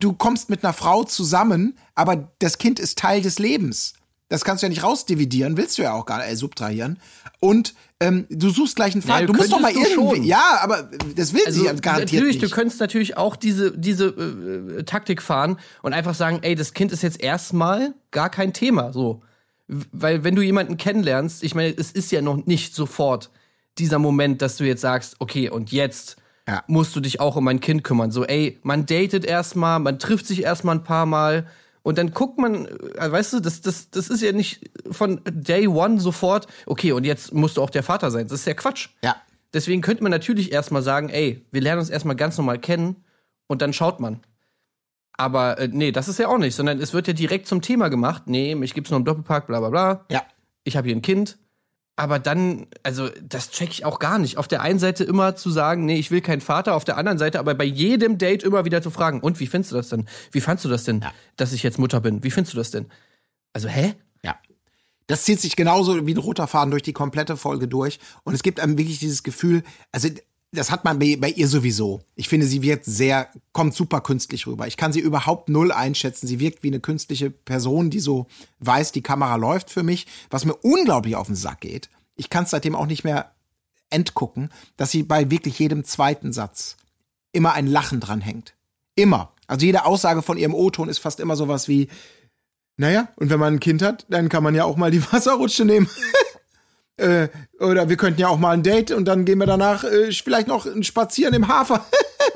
du kommst mit einer Frau zusammen, aber das Kind ist Teil des Lebens. Das kannst du ja nicht rausdividieren, willst du ja auch gar nicht äh, subtrahieren. Und ähm, du suchst gleich einen Vater. Ja, du musst doch mal irgendwie. Ja, aber das will sie ja garantiert natürlich, nicht. du könntest natürlich auch diese, diese äh, Taktik fahren und einfach sagen, ey, das Kind ist jetzt erstmal gar kein Thema. So. Weil wenn du jemanden kennenlernst, ich meine, es ist ja noch nicht sofort dieser Moment, dass du jetzt sagst, okay, und jetzt Ja. musst du dich auch um mein Kind kümmern. So, ey, man datet erstmal, man trifft sich erstmal ein paar Mal und dann guckt man, äh, weißt du, das, das, das ist ja nicht von Day One sofort, okay, und jetzt musst du auch der Vater sein. Das ist ja Quatsch. ja. Deswegen könnte man natürlich erstmal sagen, ey, wir lernen uns erstmal ganz normal kennen und dann schaut man. Aber äh, nee, das ist ja auch nicht, sondern es wird ja direkt zum Thema gemacht. Nee, mich gibt's nur im Doppelpark, bla bla bla. Ja. Ich habe hier ein Kind. Aber dann, also das check ich auch gar nicht. Auf der einen Seite immer zu sagen, nee, ich will keinen Vater, auf der anderen Seite aber bei jedem Date immer wieder zu fragen, und wie findest du das denn? Wie fandst du das denn, dass ich jetzt Mutter bin? Wie findest du das denn? Also, hä? Ja. Das zieht sich genauso wie ein roter Faden durch die komplette Folge durch. Und es gibt einem wirklich dieses Gefühl, also das hat man bei, bei ihr sowieso. Ich finde, sie wirkt sehr, kommt super künstlich rüber. Ich kann sie überhaupt null einschätzen. Sie wirkt wie eine künstliche Person, die so weiß, die Kamera läuft für mich, was mir unglaublich auf den Sack geht. Ich kann es seitdem auch nicht mehr entgucken, dass sie bei wirklich jedem zweiten Satz immer ein Lachen dran hängt. Immer. Also jede Aussage von ihrem O-Ton ist fast immer sowas wie, naja, und wenn man ein Kind hat, dann kann man ja auch mal die Wasserrutsche nehmen. Äh, oder wir könnten ja auch mal ein Date und dann gehen wir danach äh, vielleicht noch ein Spazieren im Hafer.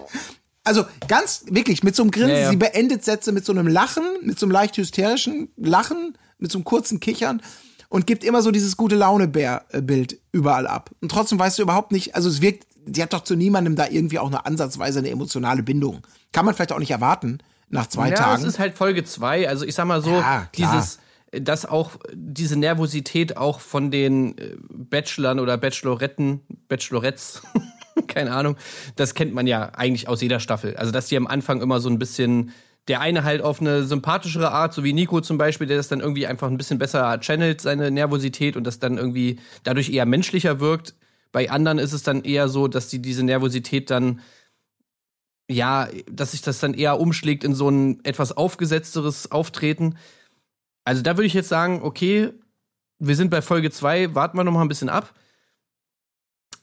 also ganz wirklich mit so einem Grinsen. Ja, ja. Sie beendet Sätze mit so einem Lachen, mit so einem leicht hysterischen Lachen, mit so einem kurzen Kichern und gibt immer so dieses gute Laune-Bär-Bild überall ab. Und trotzdem weißt du überhaupt nicht, also es wirkt, sie hat doch zu niemandem da irgendwie auch eine ansatzweise eine emotionale Bindung. Kann man vielleicht auch nicht erwarten nach zwei ja, Tagen. es ist halt Folge zwei. Also ich sag mal so, Ja, dieses, dass auch diese Nervosität auch von den äh, Bachelorn oder Bacheloretten, Bachelorettes, keine Ahnung, das kennt man ja eigentlich aus jeder Staffel. Also dass die am Anfang immer so ein bisschen der eine halt auf eine sympathischere Art, so wie Nico zum Beispiel, der das dann irgendwie einfach ein bisschen besser channelt, seine Nervosität und das dann irgendwie dadurch eher menschlicher wirkt. Bei anderen ist es dann eher so, dass die diese Nervosität dann ja, dass sich das dann eher umschlägt in so ein etwas aufgesetzteres Auftreten. Also da würde ich jetzt sagen, okay, wir sind bei Folge 2, warten wir noch mal ein bisschen ab.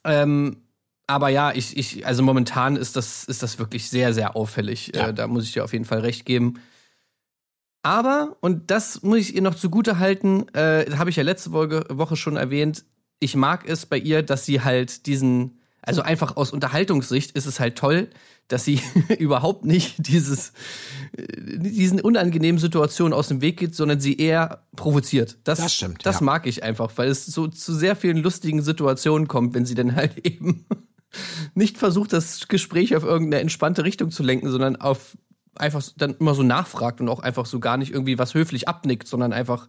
Ähm, aber ja, ich, ich, also momentan ist das, ist das wirklich sehr, sehr auffällig. Ja. Äh, da muss ich dir auf jeden Fall recht geben. Aber, und das muss ich ihr noch zugute halten, äh, habe ich ja letzte Woche, Woche schon erwähnt, ich mag es bei ihr, dass sie halt diesen, also einfach aus Unterhaltungssicht ist es halt toll, dass sie überhaupt nicht dieses, äh, diesen unangenehmen Situationen aus dem Weg geht, sondern sie eher provoziert. Das, Das stimmt, Das ja. mag ich einfach, weil es so zu sehr vielen lustigen Situationen kommt, wenn sie dann halt eben nicht versucht, das Gespräch auf irgendeine entspannte Richtung zu lenken, sondern auf einfach dann immer so nachfragt und auch einfach so gar nicht irgendwie was höflich abnickt, sondern einfach,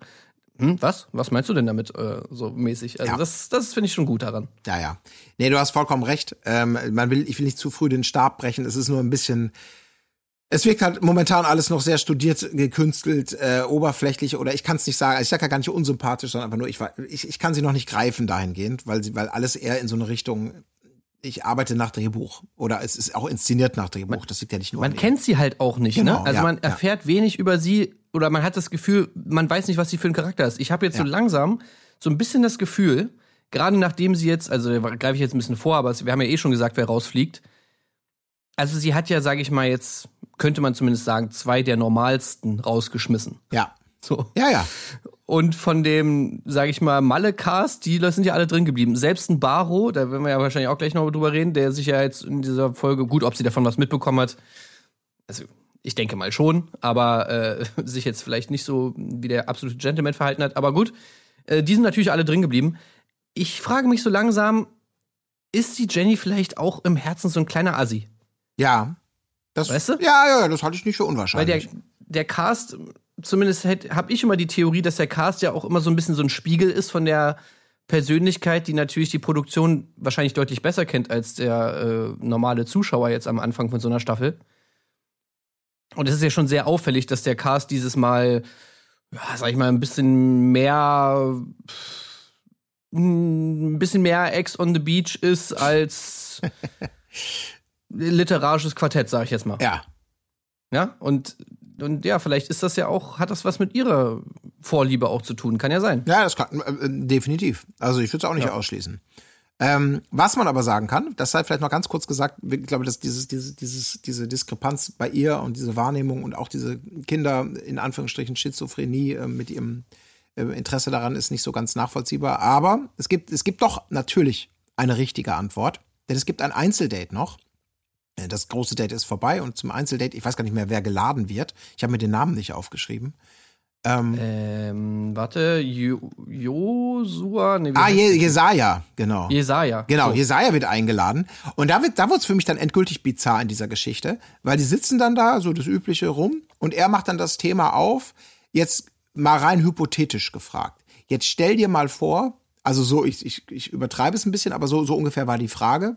hm, was? Was meinst du denn damit? Äh, so mäßig. Also Ja. das, das finde ich schon gut daran. Ja, ja. Nee, du hast vollkommen recht. Ähm, man will, ich will nicht zu früh den Stab brechen. Es ist nur ein bisschen. Es wirkt halt momentan alles noch sehr studiert, gekünstelt, äh, oberflächlich oder ich kann es nicht sagen. Also ich sage ja gar nicht unsympathisch, sondern einfach nur, ich, wa- ich, ich kann sie noch nicht greifen dahingehend, weil sie, weil alles eher in so eine Richtung. Ich arbeite nach Drehbuch oder es ist auch inszeniert nach Drehbuch. das liegt ja nicht nur. Man kennt sie halt auch nicht, Genau, ne? Also ja, man ja. erfährt wenig über sie oder man hat das Gefühl, man weiß nicht, was sie für ein Charakter ist. Ich habe jetzt so Ja. langsam so ein bisschen das Gefühl, gerade nachdem sie jetzt, also greife ich jetzt ein bisschen vor, aber wir haben ja eh schon gesagt, wer rausfliegt. Also sie hat ja, sage ich mal jetzt, könnte man zumindest sagen, zwei der normalsten rausgeschmissen. Ja. So. Ja, ja. Und von dem, sage ich mal, Malle-Cast, die sind ja alle drin geblieben. Selbst ein Baro, da werden wir ja wahrscheinlich auch gleich noch drüber reden, der sich ja jetzt in dieser Folge, gut, ob sie davon was mitbekommen hat, also ich denke mal schon, aber äh, sich jetzt vielleicht nicht so wie der absolute Gentleman verhalten hat. Aber gut, äh, die sind natürlich alle drin geblieben. Ich frage mich so langsam, ist die Jenny vielleicht auch im Herzen so ein kleiner Assi? Ja. Das, Weißt du? Ja, ja, ja, das halte ich nicht für Weil unwahrscheinlich. der, der Cast zumindest habe ich immer die Theorie, dass der Cast ja auch immer so ein bisschen so ein Spiegel ist von der Persönlichkeit, die natürlich die Produktion wahrscheinlich deutlich besser kennt als der äh, normale Zuschauer jetzt am Anfang von so einer Staffel. Und es ist ja schon sehr auffällig, dass der Cast dieses Mal, ja, sag ich mal, ein bisschen mehr, ein bisschen mehr Ex on the Beach ist als literarisches Quartett, sag ich jetzt mal. Ja. Ja, und, und ja, vielleicht ist das ja auch, hat das was mit ihrer Vorliebe auch zu tun. Kann ja sein. Ja, das kann, äh, definitiv. Also ich würde es auch nicht Ja. ausschließen. Ähm, was man aber sagen kann, das sei vielleicht noch ganz kurz gesagt, ich glaube, dass dieses, dieses, dieses, diese Diskrepanz bei ihr und diese Wahrnehmung und auch diese Kinder, in Anführungsstrichen Schizophrenie äh, mit ihrem äh, Interesse daran ist nicht so ganz nachvollziehbar. Aber es gibt, es gibt doch natürlich eine richtige Antwort, denn es gibt ein Einzeldate noch. Äh, Das große Date ist vorbei und zum Einzeldate, ich weiß gar nicht mehr, wer geladen wird. Ich habe mir den Namen nicht aufgeschrieben. Ähm, Ähm, warte, Jo- Josua, nee, ah, Je? Jesaja, genau. Jesaja. Genau, So. Jesaja wird eingeladen. Und da wird, da wird's für mich dann endgültig bizarr in dieser Geschichte, weil die sitzen dann da, so das Übliche rum, und er macht dann das Thema auf, jetzt mal rein hypothetisch gefragt. Jetzt stell dir mal vor, also so, ich, ich, ich übertreibe es ein bisschen, aber so, so ungefähr war die Frage.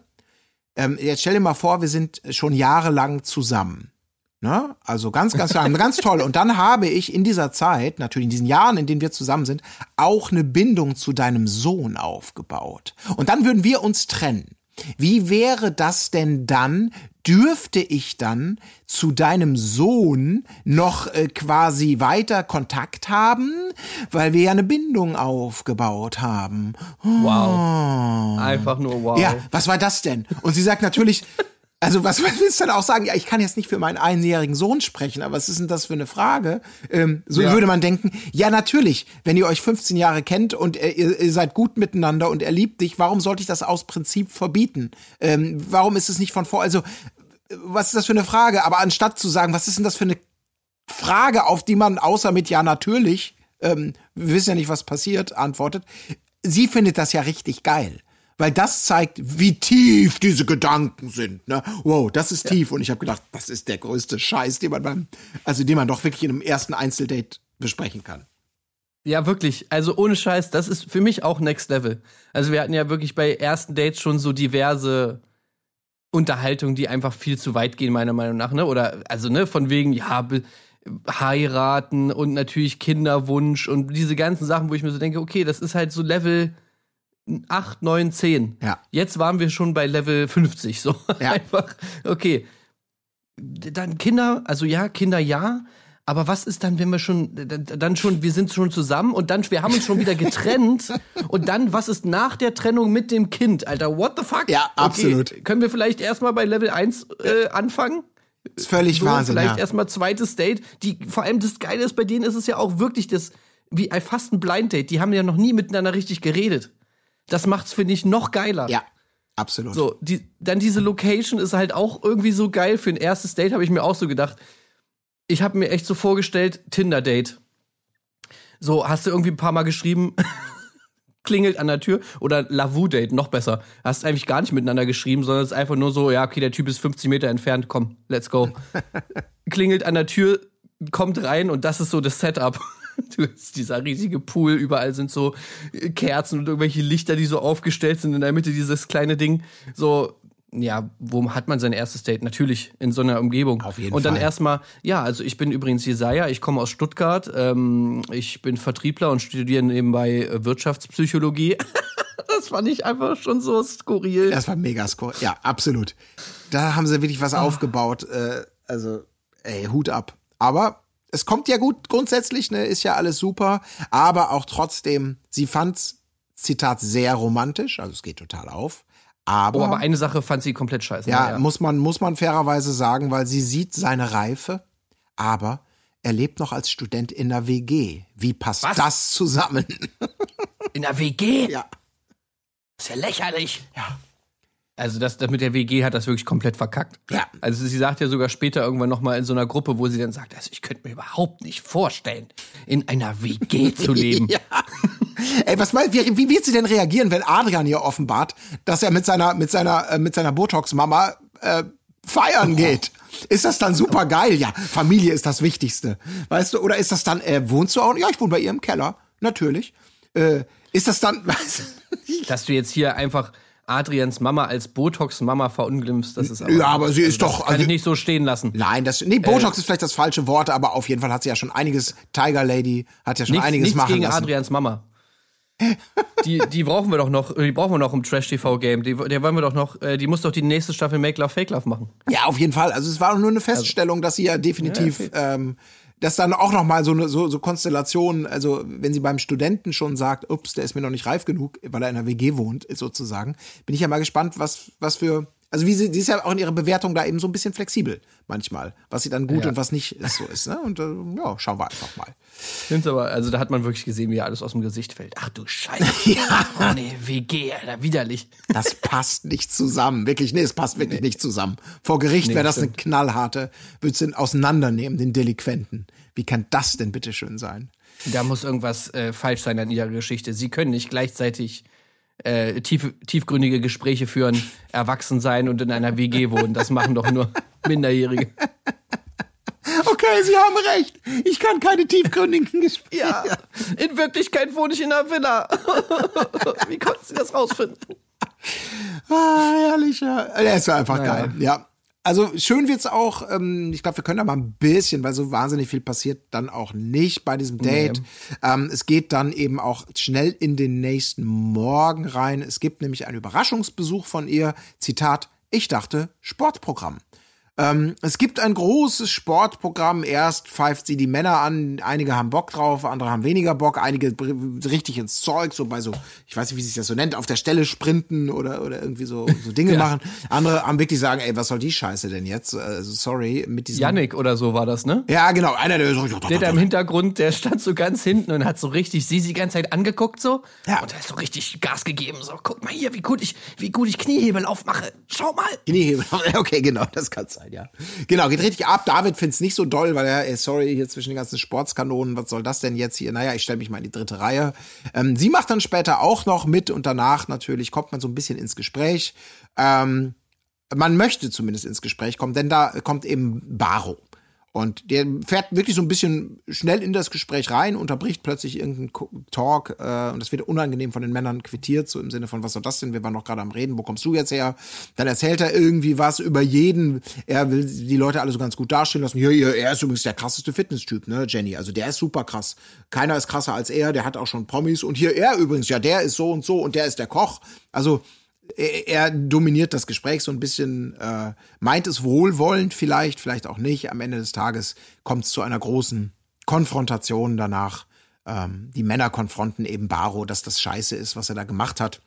Ähm, jetzt stell dir mal vor, wir sind schon jahrelang zusammen. Ne? Also ganz, ganz lang, ganz toll. Und dann habe ich in dieser Zeit, natürlich in diesen Jahren, in denen wir zusammen sind, auch eine Bindung zu deinem Sohn aufgebaut. Und dann würden wir uns trennen. Wie wäre das denn dann? Dürfte ich dann zu deinem Sohn noch äh, quasi weiter Kontakt haben, weil wir ja eine Bindung aufgebaut haben? Wow. Einfach nur wow. Ja, was war das denn? Und sie sagt natürlich, also was willst du dann auch sagen? Ja, ich kann jetzt nicht für meinen einjährigen Sohn sprechen, aber was ist denn das für eine Frage? Ähm, so Ja. würde man denken, ja natürlich, wenn ihr euch 15 Jahre kennt und äh, ihr, seid gut miteinander und er liebt dich, warum sollte ich das aus Prinzip verbieten? Ähm, warum ist es nicht von vor? Also, was ist das für eine Frage? Aber anstatt zu sagen, was ist denn das für eine Frage, auf die man außer mit ja natürlich, ähm, wir wissen ja nicht, was passiert, antwortet. Sie findet das ja richtig geil. Weil das zeigt, wie tief diese Gedanken sind. Ne? Wow, das ist tief. Und ich habe gedacht, das ist der größte Scheiß, den man beim, also den man doch wirklich in einem ersten Einzeldate besprechen kann. Ja, wirklich. Also ohne Scheiß, das ist für mich auch Next Level. Also wir hatten ja wirklich bei ersten Dates schon so diverse Unterhaltungen, die einfach viel zu weit gehen, meiner Meinung nach. Ne? Oder also ne, von wegen, ja, heiraten und natürlich Kinderwunsch und diese ganzen Sachen, wo ich mir so denke, okay, das ist halt so Level 8, 9, 10. Ja. Jetzt waren wir schon bei Level 50. So Ja. einfach, okay. Dann Kinder, also ja, Kinder ja. Aber was ist dann, wenn wir schon, dann schon, wir sind schon zusammen und dann, wir haben uns schon wieder getrennt und dann, was ist nach der Trennung mit dem Kind? Alter, what the fuck? Ja, absolut. Okay, können wir vielleicht erstmal bei Level 1 äh, anfangen? Ist völlig So, Wahnsinn. vielleicht Ja. erstmal zweites Date. Die, vor allem das Geile ist, bei denen ist es ja auch wirklich das, wie fast ein Blind Date. Die haben ja noch nie miteinander richtig geredet. Das macht's, finde ich, noch geiler. ja, absolut. So, die, dann diese Location ist halt auch irgendwie so geil. Für ein erstes Date habe ich mir auch so gedacht. Ich habe mir echt so vorgestellt, Tinder-Date. So, hast du irgendwie ein paar Mal geschrieben, klingelt an der Tür. Oder Lavu-Date, noch besser. Hast eigentlich gar nicht miteinander geschrieben, sondern es ist einfach nur so, ja, okay, der Typ ist 50 Meter entfernt, komm, let's go. klingelt an der Tür, kommt rein und das ist so das Setup. Du hast dieser riesige Pool, überall sind so äh, Kerzen und irgendwelche Lichter, die so aufgestellt sind, in der Mitte dieses kleine Ding. So, ja, wo hat man sein erstes Date? Natürlich in so einer Umgebung. Auf jeden und dann Fall. erstmal, ja, also ich bin übrigens Jesaja, ich komme aus Stuttgart, ähm, ich bin Vertriebler und studiere nebenbei äh, Wirtschaftspsychologie. das fand ich einfach schon so skurril. Das war mega score. Ja, absolut. Da haben sie wirklich was aufgebaut. Äh, also, ey, Hut ab. Aber es kommt ja gut grundsätzlich, ne, ist ja alles super. Aber auch trotzdem, sie fand's, Zitat, sehr romantisch. Also es geht total auf. Aber, Oh, aber eine Sache fand sie komplett scheiße. ja, Naja. muss man, muss man fairerweise sagen, weil sie sieht seine Reife, aber er lebt noch als Student in der WG. Wie passt Was? das zusammen? In der WG? ja. ist ja lächerlich. Ja. Also das, das mit der WG hat das wirklich komplett verkackt. Ja. Also sie sagt ja sogar später irgendwann noch mal in so einer Gruppe, wo sie dann sagt, also ich könnte mir überhaupt nicht vorstellen, in einer WG zu leben. Ja. Ey, was meinst wie, wie wird sie denn reagieren, wenn Adrian ihr offenbart, dass er mit seiner mit seiner äh, mit seiner Botox Mama äh, feiern geht? Ist das dann super geil? Ja, Familie ist das Wichtigste. Weißt du, oder ist das dann, äh, wohnst du auch? Ja, ich wohne bei ihr im Keller. Natürlich. Äh, ist das dann, Dass du jetzt hier einfach Adrians Mama als Botox-Mama verunglimpfst, das ist aber, Ja, aber sie ist das doch- Kann also- ich nicht so stehen lassen. Nein, das, nee, Botox ist vielleicht das falsche Wort, aber auf jeden Fall hat sie ja schon einiges, Tiger Lady hat ja schon Nichts, einiges nichts machen gegen lassen. Adrians Mama. Die, die brauchen wir doch noch, die brauchen wir noch im Trash-TV-Game. Die, der wollen wir doch noch, äh, die muss doch die nächste Staffel Make Love Fake Love machen. Ja, auf jeden Fall. Also es war nur eine Feststellung, dass sie ja definitiv, Ja, ähm, dass dann auch noch mal so eine so, so Konstellation, also wenn sie beim Studenten schon sagt, ups, der ist mir noch nicht reif genug, weil er in einer WG wohnt, sozusagen, bin ich ja mal gespannt, was was für also wie sie, sie ist ja auch in ihrer Bewertung da eben so ein bisschen flexibel manchmal, was sie dann gut Ja. und was nicht so ist, ne? Und äh, ja, schauen wir einfach mal. Find's aber, also da hat man wirklich gesehen, wie ihr alles aus dem Gesicht fällt. Ach du Scheiße. Ja. Oh nee, WG, Alter, widerlich. Das passt nicht zusammen. Wirklich, nee, es passt wirklich nicht zusammen. Vor Gericht Nee, wäre das stimmt. eine knallharte, würdest du auseinandernehmen, den Delinquenten. Wie kann das denn bitteschön sein? Da muss irgendwas äh, falsch sein an ihrer Geschichte. Sie können nicht gleichzeitig äh, tief, tiefgründige Gespräche führen, erwachsen sein und in einer WG wohnen. Das machen doch nur Minderjährige. Okay, Sie haben recht. Ich kann keine tiefgründigen Gespräche. Ja, in Wirklichkeit wohne ich in einer Villa. Wie konnten Sie das rausfinden? Ah, herrlich, ja. Der ist einfach Naja. geil. Ja. Also schön wird's auch, ähm, ich glaube, wir können da mal ein bisschen, weil so wahnsinnig viel passiert dann auch nicht bei diesem Date. Ähm, es geht dann eben auch schnell in den nächsten Morgen rein. Es gibt nämlich einen Überraschungsbesuch von ihr. Zitat, ich dachte, Sportprogramm. Ähm, es gibt ein großes Sportprogramm. Erst pfeift sie die Männer an. Einige haben Bock drauf, andere haben weniger Bock. Einige richtig ins Zeug, so bei so, ich weiß nicht, wie sich das so nennt, auf der Stelle sprinten oder, oder irgendwie so, so Dinge machen. Andere haben wirklich sagen, ey, was soll die Scheiße denn jetzt? Also, sorry, mit diesem. Yannick oder so war das, ne? Ja, genau. Einer, der so, Der da im Hintergrund, der stand so ganz hinten und hat so richtig sie die ganze Zeit angeguckt so. Ja. Und da ist so richtig Gas gegeben. So, guck mal hier, wie gut ich, wie gut ich Kniehebel aufmache. Schau mal. Kniehebel. Okay, genau, das kann sein, ja. Genau, geht richtig ab. David find's nicht so doll, weil er, ey, sorry, hier zwischen den ganzen Sportskanonen, was soll das denn jetzt hier? Naja, ich stelle mich mal in die dritte Reihe. Ähm, sie macht dann später auch noch mit und danach natürlich kommt man so ein bisschen ins Gespräch. Ähm, man möchte zumindest ins Gespräch kommen, denn da kommt eben Baro. Und der fährt wirklich so ein bisschen schnell in das Gespräch rein, unterbricht plötzlich irgendeinen Talk äh, und das wird unangenehm von den Männern quittiert, so im Sinne von, was soll das denn? Wir waren noch gerade am Reden, wo kommst du jetzt her? Dann erzählt er irgendwie was über jeden. Er will die Leute alle so ganz gut dastehen lassen. Hier, hier, er ist übrigens der krasseste Fitnesstyp, ne, Jenny? Also der ist super krass. Keiner ist krasser als er, der hat auch schon Promis. Und hier, er übrigens, ja, der ist so und so und der ist der Koch. Also er, er dominiert das Gespräch so ein bisschen, äh, meint es wohlwollend vielleicht, vielleicht auch nicht. Am Ende des Tages kommt es zu einer großen Konfrontation danach. Ähm, die Männer konfronten eben Baro, dass das scheiße ist, was er da gemacht hat.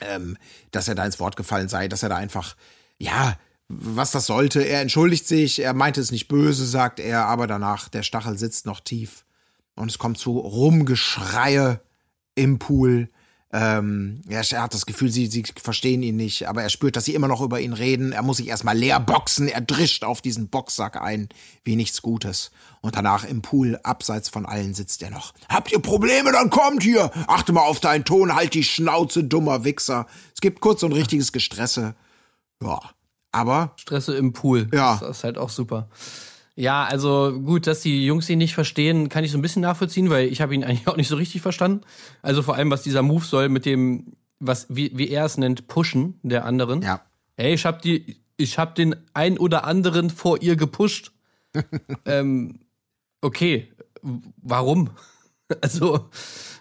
Ähm, dass er da ins Wort gefallen sei, dass er da einfach, ja, was das sollte. Er entschuldigt sich, er meinte es nicht böse, sagt er, aber danach, der Stachel sitzt noch tief. Und es kommt zu Rumgeschreie im Pool. Ähm, er hat das Gefühl, sie, sie verstehen ihn nicht, aber er spürt, dass sie immer noch über ihn reden. Er muss sich erstmal leer boxen. Er drischt auf diesen Boxsack ein, wie nichts Gutes. Und danach im Pool, abseits von allen, sitzt er noch. Habt ihr Probleme? Dann kommt hier! Achte mal auf deinen Ton, halt die Schnauze, dummer Wichser. Es gibt kurz ein richtiges Gestresse. Ja. Aber Stresse im Pool. Ja. Das ist halt auch super. Ja, also gut, dass die Jungs ihn nicht verstehen, kann ich so ein bisschen nachvollziehen, weil ich habe ihn eigentlich auch nicht so richtig verstanden. Also vor allem, was dieser Move soll mit dem, was wie, wie er es nennt, pushen der anderen. ja. Ey, ich hab die, ich hab den ein oder anderen vor ihr gepusht. ähm, okay, warum? Also,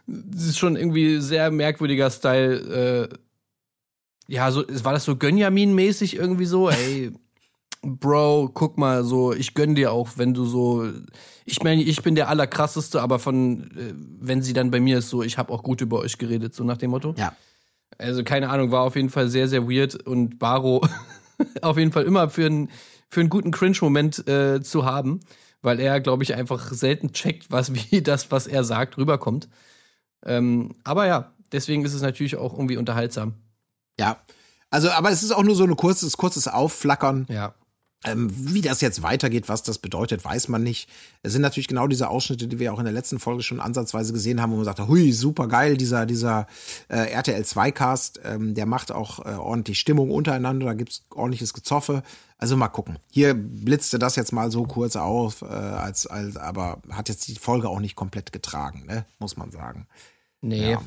das ist schon irgendwie sehr merkwürdiger Style. Äh, ja, so war das so Gönjamin-mäßig irgendwie so, ey. Bro, guck mal, so, ich gönn dir auch, wenn du so. Ich meine, ich bin der Allerkrasseste, aber von, äh, wenn sie dann bei mir ist, so, ich habe auch gut über euch geredet, so nach dem Motto. Ja. Also keine Ahnung, war auf jeden Fall sehr, sehr weird und Baro auf jeden Fall immer für einen für einen guten Cringe-Moment äh, zu haben, weil er, glaube ich, einfach selten checkt, was wie das, was er sagt, rüberkommt. Ähm, aber ja, deswegen ist es natürlich auch irgendwie unterhaltsam. Ja. Also, aber es ist auch nur so ein kurzes, kurzes Aufflackern. Ja. Ähm, wie das jetzt weitergeht, was das bedeutet, weiß man nicht. Es sind natürlich genau diese Ausschnitte, die wir auch in der letzten Folge schon ansatzweise gesehen haben, wo man sagt, hui, super geil, dieser, dieser äh, RTL 2-Cast, ähm, der macht auch äh, ordentlich Stimmung untereinander, da gibt's ordentliches Gezoffe. Also mal gucken. Hier blitzte das jetzt mal so kurz auf, äh, als, als, aber hat jetzt die Folge auch nicht komplett getragen, ne? muss man sagen. Nee. Ja.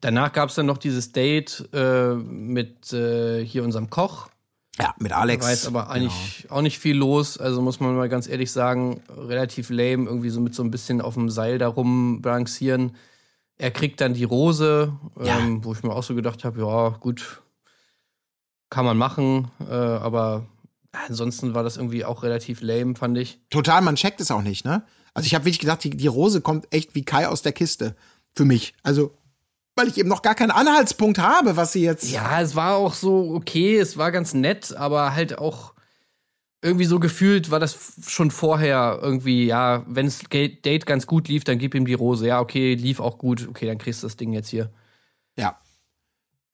Danach gab es dann noch dieses Date äh, mit äh, hier unserem Koch. Ja, mit Alex. Da war jetzt aber eigentlich genau. auch nicht viel los. Also muss man mal ganz ehrlich sagen, relativ lame, irgendwie so mit so ein bisschen auf dem Seil darum balancieren. Er kriegt dann die Rose, ja. ähm, wo ich mir auch so gedacht habe, ja, gut, kann man machen, äh, aber ansonsten war das irgendwie auch relativ lame, fand ich. Total, man checkt es auch nicht, ne? Also ich habe wirklich gedacht, die, die Rose kommt echt wie Kai aus der Kiste. Für mich. Also weil ich eben noch gar keinen Anhaltspunkt habe, was sie jetzt. Ja, es war auch so okay, es war ganz nett, aber halt auch irgendwie so gefühlt war das schon vorher irgendwie, ja, wenn das Date ganz gut lief, dann gib ihm die Rose. Ja, okay, lief auch gut. Okay, dann kriegst du das Ding jetzt hier. Ja.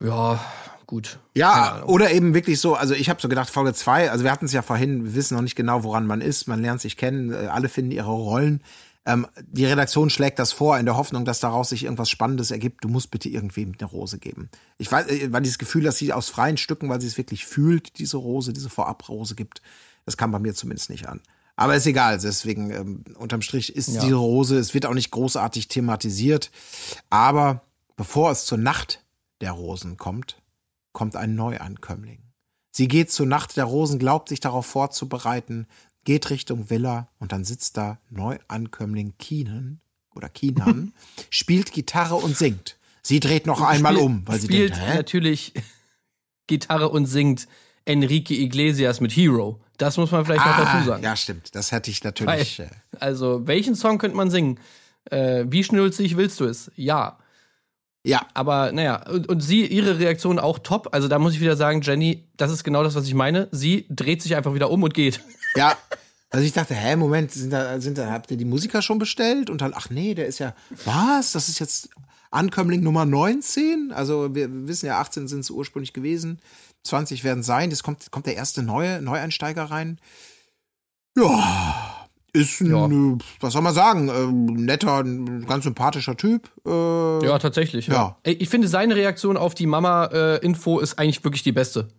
Ja, gut. Ja, oder eben wirklich so, also ich habe so gedacht, Folge 2, also wir hatten es ja vorhin, wir wissen noch nicht genau, woran man ist, man lernt sich kennen, äh, alle finden ihre Rollen. Ähm, die Redaktion schlägt das vor in der Hoffnung, dass daraus sich irgendwas Spannendes ergibt. Du musst bitte irgendwem eine Rose geben. Ich weiß, äh, weil dieses Gefühl, dass sie aus freien Stücken, weil sie es wirklich fühlt, diese Rose, diese Vorabrose gibt, das kam bei mir zumindest nicht an. Aber ist egal, deswegen ähm, unterm Strich ist ja. diese Rose, es wird auch nicht großartig thematisiert. Aber bevor es zur Nacht der Rosen kommt, kommt ein Neuankömmling. Sie geht zur Nacht der Rosen, glaubt sich darauf vorzubereiten, geht Richtung Villa und dann sitzt da Neuankömmling Keenan oder Keenan, spielt Gitarre und singt. Sie dreht noch einmal spielt, um, weil sie spielt denkt, Hä? natürlich Gitarre und singt Enrique Iglesias mit Hero. Das muss man vielleicht ah, noch dazu sagen. Ja, stimmt. Das hätte ich natürlich. Weil, äh, also, welchen Song könnte man singen? Äh, wie schnulzig willst du es? Ja. Ja. Aber naja, und, und sie, ihre Reaktion auch top. Also da muss ich wieder sagen, Jenny, das ist genau das, was ich meine. Sie dreht sich einfach wieder um und geht. Ja. Also ich dachte, hä, Moment, sind da, sind da, habt ihr die Musiker schon bestellt? Und dann, ach nee, der ist ja, was? Das ist jetzt Ankömmling Nummer 19? Also wir wissen ja, 18 sind es ursprünglich gewesen. 20 werden sein. Jetzt kommt, kommt der erste neue Neueinsteiger rein. Ja, ist ein, ja. Äh, was soll man sagen, äh, netter, ganz sympathischer Typ. Äh, ja, tatsächlich. Ja. ja. Ich finde, seine Reaktion auf die Mama-Info ist eigentlich wirklich die beste.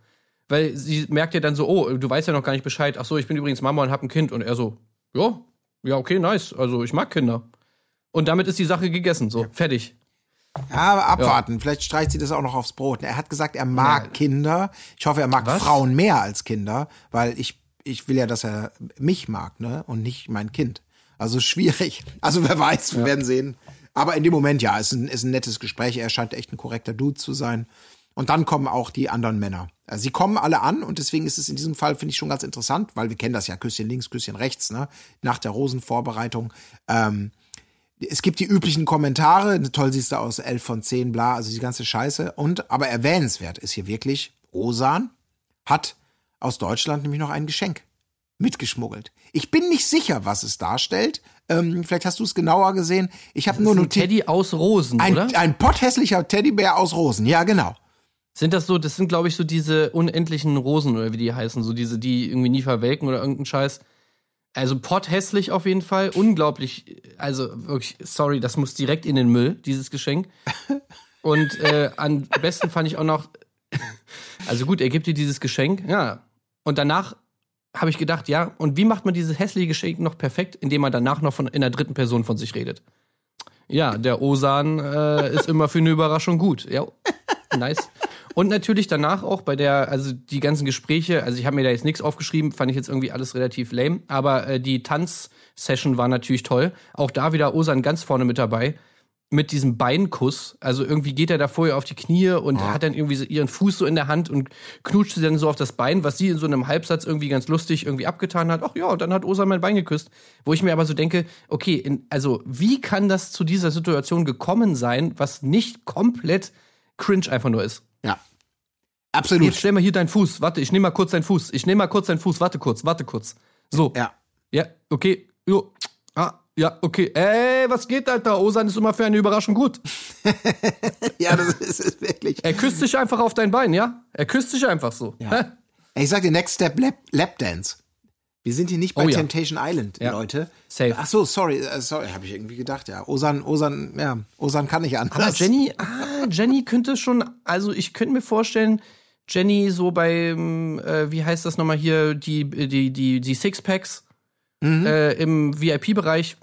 Weil sie merkt ja dann so, oh, du weißt ja noch gar nicht Bescheid. Ach so, ich bin übrigens Mama und hab ein Kind. Und er so, ja, ja, okay, nice. Also ich mag Kinder. Und damit ist die Sache gegessen. So, fertig. Ja, aber abwarten. Ja. Vielleicht streicht sie das auch noch aufs Brot. Er hat gesagt, er mag ja. Kinder. Ich hoffe, er mag Was? Frauen mehr als Kinder, weil ich ich will ja, dass er mich mag, ne? Und nicht mein Kind. Also schwierig. Also wer weiß, wir ja. werden sehen. Aber in dem Moment, ja, ist ein, ist ein nettes Gespräch. Er scheint echt ein korrekter Dude zu sein. Und dann kommen auch die anderen Männer. Also sie kommen alle an und deswegen ist es in diesem Fall, finde ich, schon ganz interessant, weil wir kennen das ja, Küsschen links, Küsschen rechts, ne? Nach der Rosenvorbereitung. Ähm, es gibt die üblichen Kommentare, toll siehst du aus, 11 von 10, bla, also die ganze Scheiße. Und, aber erwähnenswert ist hier wirklich, Osan hat aus Deutschland nämlich noch ein Geschenk mitgeschmuggelt. Ich bin nicht sicher, was es darstellt. Ähm, vielleicht hast du es genauer gesehen. Ich habe nur ein Teddy aus Rosen, ein, oder? Ein potthässlicher Teddybär aus Rosen. Ja, genau. Sind das so, das sind glaube ich so diese unendlichen Rosen oder wie die heißen, so diese, die irgendwie nie verwelken oder irgendein Scheiß. Also potthässlich auf jeden Fall, unglaublich, also wirklich, sorry, das muss direkt in den Müll, dieses Geschenk. Und äh, am besten fand ich auch noch, also gut, er gibt dir dieses Geschenk, ja, und danach habe ich gedacht, ja, und wie macht man dieses hässliche Geschenk noch perfekt, indem man danach noch von, in der dritten Person von sich redet? Ja, der Osan äh, ist immer für eine Überraschung gut. Ja, nice. Und natürlich danach auch bei der, also die ganzen Gespräche, also ich habe mir da jetzt nichts aufgeschrieben, fand ich jetzt irgendwie alles relativ lame, aber äh, die Tanzsession war natürlich toll. Auch da wieder Osan ganz vorne mit dabei mit diesem Beinkuss. Also irgendwie geht er da vorher auf die Knie und ja. hat dann irgendwie so ihren Fuß so in der Hand und knutscht sie dann so auf das Bein, was sie in so einem Halbsatz irgendwie ganz lustig irgendwie abgetan hat. Ach ja, und dann hat Osa mein Bein geküsst. Wo ich mir aber so denke, okay, in, also wie kann das zu dieser Situation gekommen sein, was nicht komplett cringe einfach nur ist? Ja. Absolut. Jetzt stell mal hier deinen Fuß. Warte, ich nehme mal kurz deinen Fuß. Ich nehme mal kurz deinen Fuß. Warte kurz, warte kurz. So. Ja. Ja, okay. Jo. Ah, ja, okay. Ey, was geht, Alter? Osan ist immer für eine Überraschung gut. ja, das ist, ist, wirklich. Er küsst dich einfach auf dein Bein, ja? Er küsst dich einfach so. Ja. Ich sag dir, Next Step Lap, Lap Dance. Wir sind hier nicht bei Oh ja. Temptation Island, Ja. Leute. Safe. Ach so, sorry, äh, sorry, habe ich irgendwie gedacht, ja. Osan, Osan, ja, Osan kann nicht anders. Aber Jenny, ah, Jenny könnte schon, also ich könnte mir vorstellen, Jenny so beim, äh, wie heißt das nochmal hier, die, die, die, die Sixpacks Mhm. äh, im VIP-Bereich,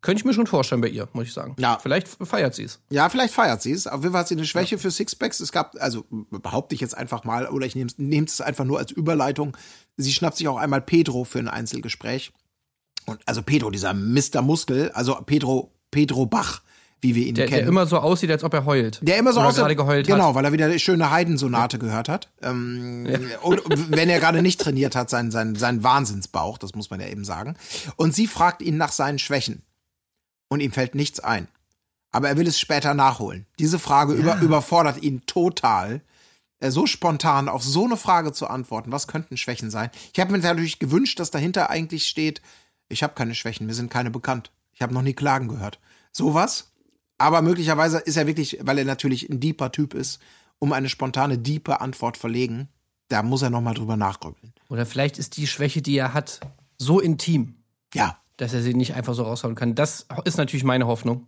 könnte ich mir schon vorstellen bei ihr, muss ich sagen. Ja. Vielleicht feiert sie es. Ja, vielleicht feiert sie es. Auf jeden Fall hat sie eine Schwäche für Sixpacks. Es gab, also behaupte ich jetzt einfach mal, oder ich nehme es einfach nur als Überleitung. Sie schnappt sich auch einmal Pedro für ein Einzelgespräch. Und also Pedro, dieser Mr. Muskel, also Pedro, Pedro Bach, wie wir ihn Der, kennen. der immer so aussieht, als ob er heult. Der immer so aussieht, gerade geheult genau, hat. weil er wieder die schöne Heidensonate gehört hat. Ähm, Und wenn er gerade nicht trainiert hat, seinen, seinen, seinen Wahnsinnsbauch, das muss man ja eben sagen. Und sie fragt ihn nach seinen Schwächen. Und ihm fällt nichts ein. Aber er will es später nachholen. Diese Frage über, überfordert ihn total. Äh, So spontan auf so eine Frage zu antworten, was könnten Schwächen sein? Ich habe mir natürlich gewünscht, dass dahinter eigentlich steht, ich habe keine Schwächen, mir sind keine bekannt. Ich habe noch nie Klagen gehört. Sowas. Aber möglicherweise ist er wirklich, weil er natürlich ein deeper Typ ist, um eine spontane, diepe Antwort verlegen. Da muss er nochmal drüber nachgrübeln. Oder vielleicht ist die Schwäche, die er hat, so intim, Ja, dass er sie nicht einfach so raushauen kann. Das ist natürlich meine Hoffnung.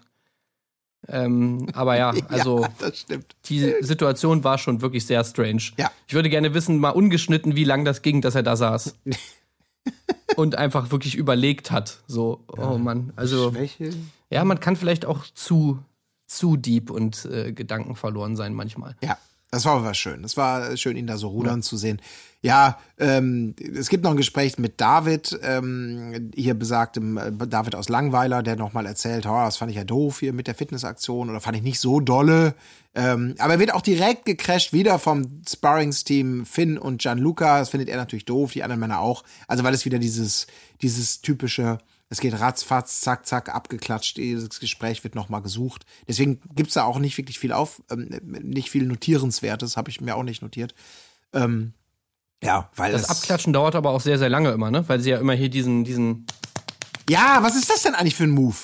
Ähm, aber ja, also ja, die Situation war schon wirklich sehr strange. Ja. Ich würde gerne wissen, mal ungeschnitten, wie lang das ging, dass er da saß. Und einfach wirklich überlegt hat. So, oh Mann. Also, Schwäche? ja, man kann vielleicht auch zu, zu deep und äh, Gedanken verloren sein manchmal. Ja, das war aber schön. Das war schön, ihn da so rudern zu sehen. Ja, ähm, es gibt noch ein Gespräch mit David, ähm, hier besagtem äh, David aus Langweiler, der nochmal erzählt, oh, das fand ich ja doof hier mit der Fitnessaktion oder fand ich nicht so dolle. Ähm, aber er wird auch direkt gecrasht, wieder vom Sparringsteam Finn und Gianluca. Das findet er natürlich doof, die anderen Männer auch. Also weil es wieder dieses, dieses typische, es geht ratzfatz, zack, zack, abgeklatscht, dieses Gespräch wird nochmal gesucht. Deswegen gibt's da auch nicht wirklich viel auf, ähm, nicht viel Notierenswertes, habe ich mir auch nicht notiert. Ähm, ja, weil Das es- Abklatschen dauert aber auch sehr, sehr lange immer, ne? Weil sie ja immer hier diesen, diesen, Ja, was ist das denn eigentlich für ein Move?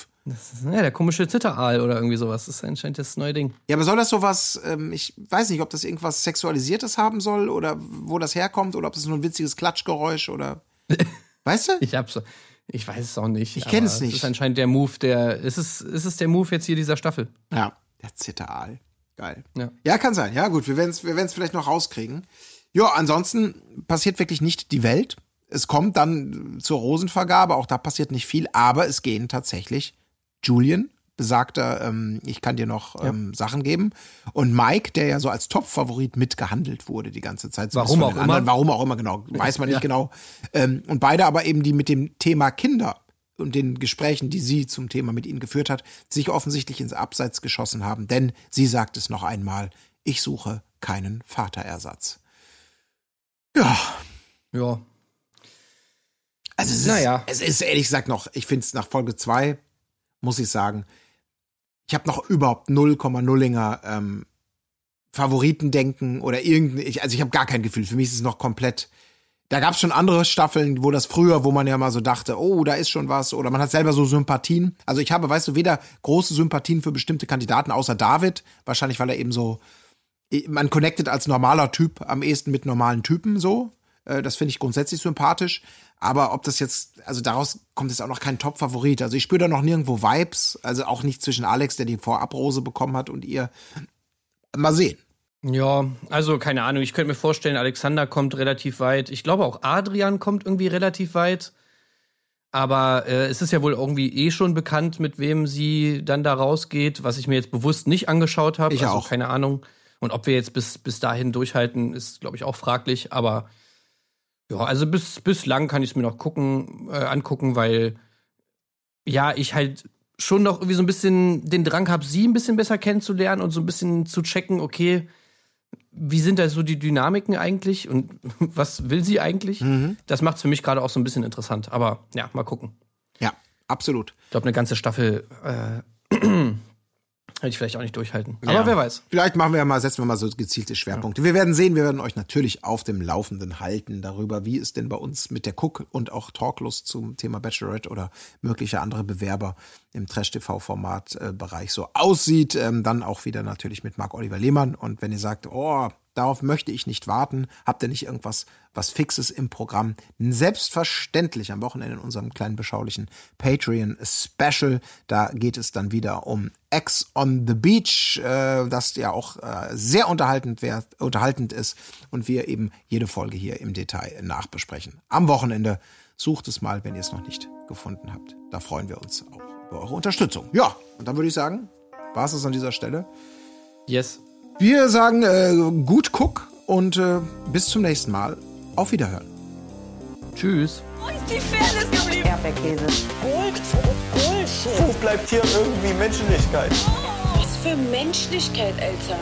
ja, der komische Zitteraal oder irgendwie sowas. Das ist anscheinend das neue Ding. Ja, aber soll das sowas, ähm, ich weiß nicht, ob das irgendwas Sexualisiertes haben soll oder wo das herkommt oder ob das nur ein witziges Klatschgeräusch oder. Weißt du? Ich hab's. Ich weiß es auch nicht. Ich kenn aber es nicht. Es ist anscheinend der Move, der. Es ist, es ist der Move jetzt hier dieser Staffel. Ja, der Zitteraal. Geil. Ja. Ja, kann sein. Ja, gut, wir werden es wir werden's vielleicht noch rauskriegen. Ja, ansonsten passiert wirklich nicht die Welt. Es kommt dann zur Rosenvergabe, auch da passiert nicht viel, aber es gehen tatsächlich Julian, besagter, ähm, ich kann dir noch ähm, Sachen geben, und Mike, der ja so als Top-Favorit mitgehandelt wurde die ganze Zeit. zumindest Warum auch den anderen. immer. Warum auch immer, genau. Weiß man nicht Ja. genau. Ähm, und beide aber eben, die mit dem Thema Kinder und den Gesprächen, die sie zum Thema mit ihnen geführt hat, sich offensichtlich ins Abseits geschossen haben. Denn sie sagt es noch einmal, ich suche keinen Vaterersatz. Ja, Ja. also es ist, Naja. es ist ehrlich gesagt noch, ich finde es nach Folge zwei muss ich sagen, ich habe noch überhaupt 0,0inger ähm, Favoritendenken oder irgendein, ich, also ich habe gar kein Gefühl. Für mich ist es noch komplett. Da gab es schon andere Staffeln, wo das früher, wo man ja mal so dachte, oh, da ist schon was, oder man hat selber so Sympathien. Also ich habe, weißt du, weder große Sympathien für bestimmte Kandidaten außer David, wahrscheinlich weil er eben so, man connectet als normaler Typ am ehesten mit normalen Typen so. Äh, Das finde ich grundsätzlich sympathisch. Aber ob das jetzt, also daraus kommt jetzt auch noch kein Top-Favorit. Also ich spüre da noch nirgendwo Vibes. Also auch nicht zwischen Alex, der die Vorabrose bekommen hat, und ihr. Mal sehen. Ja, also keine Ahnung. Ich könnte mir vorstellen, Alexander kommt relativ weit. Ich glaube auch Adrian kommt irgendwie relativ weit. Aber äh, es ist ja wohl irgendwie eh schon bekannt, mit wem sie dann da rausgeht, was ich mir jetzt bewusst nicht angeschaut habe. Ich also auch. keine Ahnung. Und ob wir jetzt bis, bis dahin durchhalten, ist, glaube ich, auch fraglich. Aber ja, also bis, bislang kann ich es mir noch gucken, äh, angucken, weil ja, ich halt schon noch irgendwie so ein bisschen den Drang habe, sie ein bisschen besser kennenzulernen und so ein bisschen zu checken, okay, wie sind da so die Dynamiken eigentlich und was will sie eigentlich? Das macht es für mich gerade auch so ein bisschen interessant. Aber ja, mal gucken. Ja, absolut. Ich glaube, eine ganze Staffel äh, hätte ich vielleicht auch nicht durchhalten. Aber Ja. wer weiß. Vielleicht machen wir ja mal, setzen wir mal so gezielte Schwerpunkte. Wir werden sehen, wir werden euch natürlich auf dem Laufenden halten darüber, wie es denn bei uns mit der Cook und auch Talklust zum Thema Bachelorette oder mögliche andere Bewerber im Trash-TV-Format-Bereich so aussieht. Ähm, dann auch wieder natürlich mit Marc-Oliver Lehmann. Und wenn ihr sagt, oh, Darauf möchte ich nicht warten. Habt ihr nicht irgendwas, was Fixes im Programm? Selbstverständlich am Wochenende in unserem kleinen beschaulichen Patreon Special. Da geht es dann wieder um X on the Beach, äh, das ja auch äh, sehr unterhaltend, wär, unterhaltend ist und wir eben jede Folge hier im Detail nachbesprechen. Am Wochenende sucht es mal, wenn ihr es noch nicht gefunden habt. Da freuen wir uns auch über eure Unterstützung. Ja, und dann würde ich sagen, war es an dieser Stelle. Yes. Wir sagen äh, gut guck und äh, bis zum nächsten Mal. Auf Wiederhören. Tschüss. Wo ist die Fairness geblieben? Erdbeerkäse. Gold, Bullshit. Wo bleibt hier irgendwie Menschlichkeit? Was für Menschlichkeit, Alter.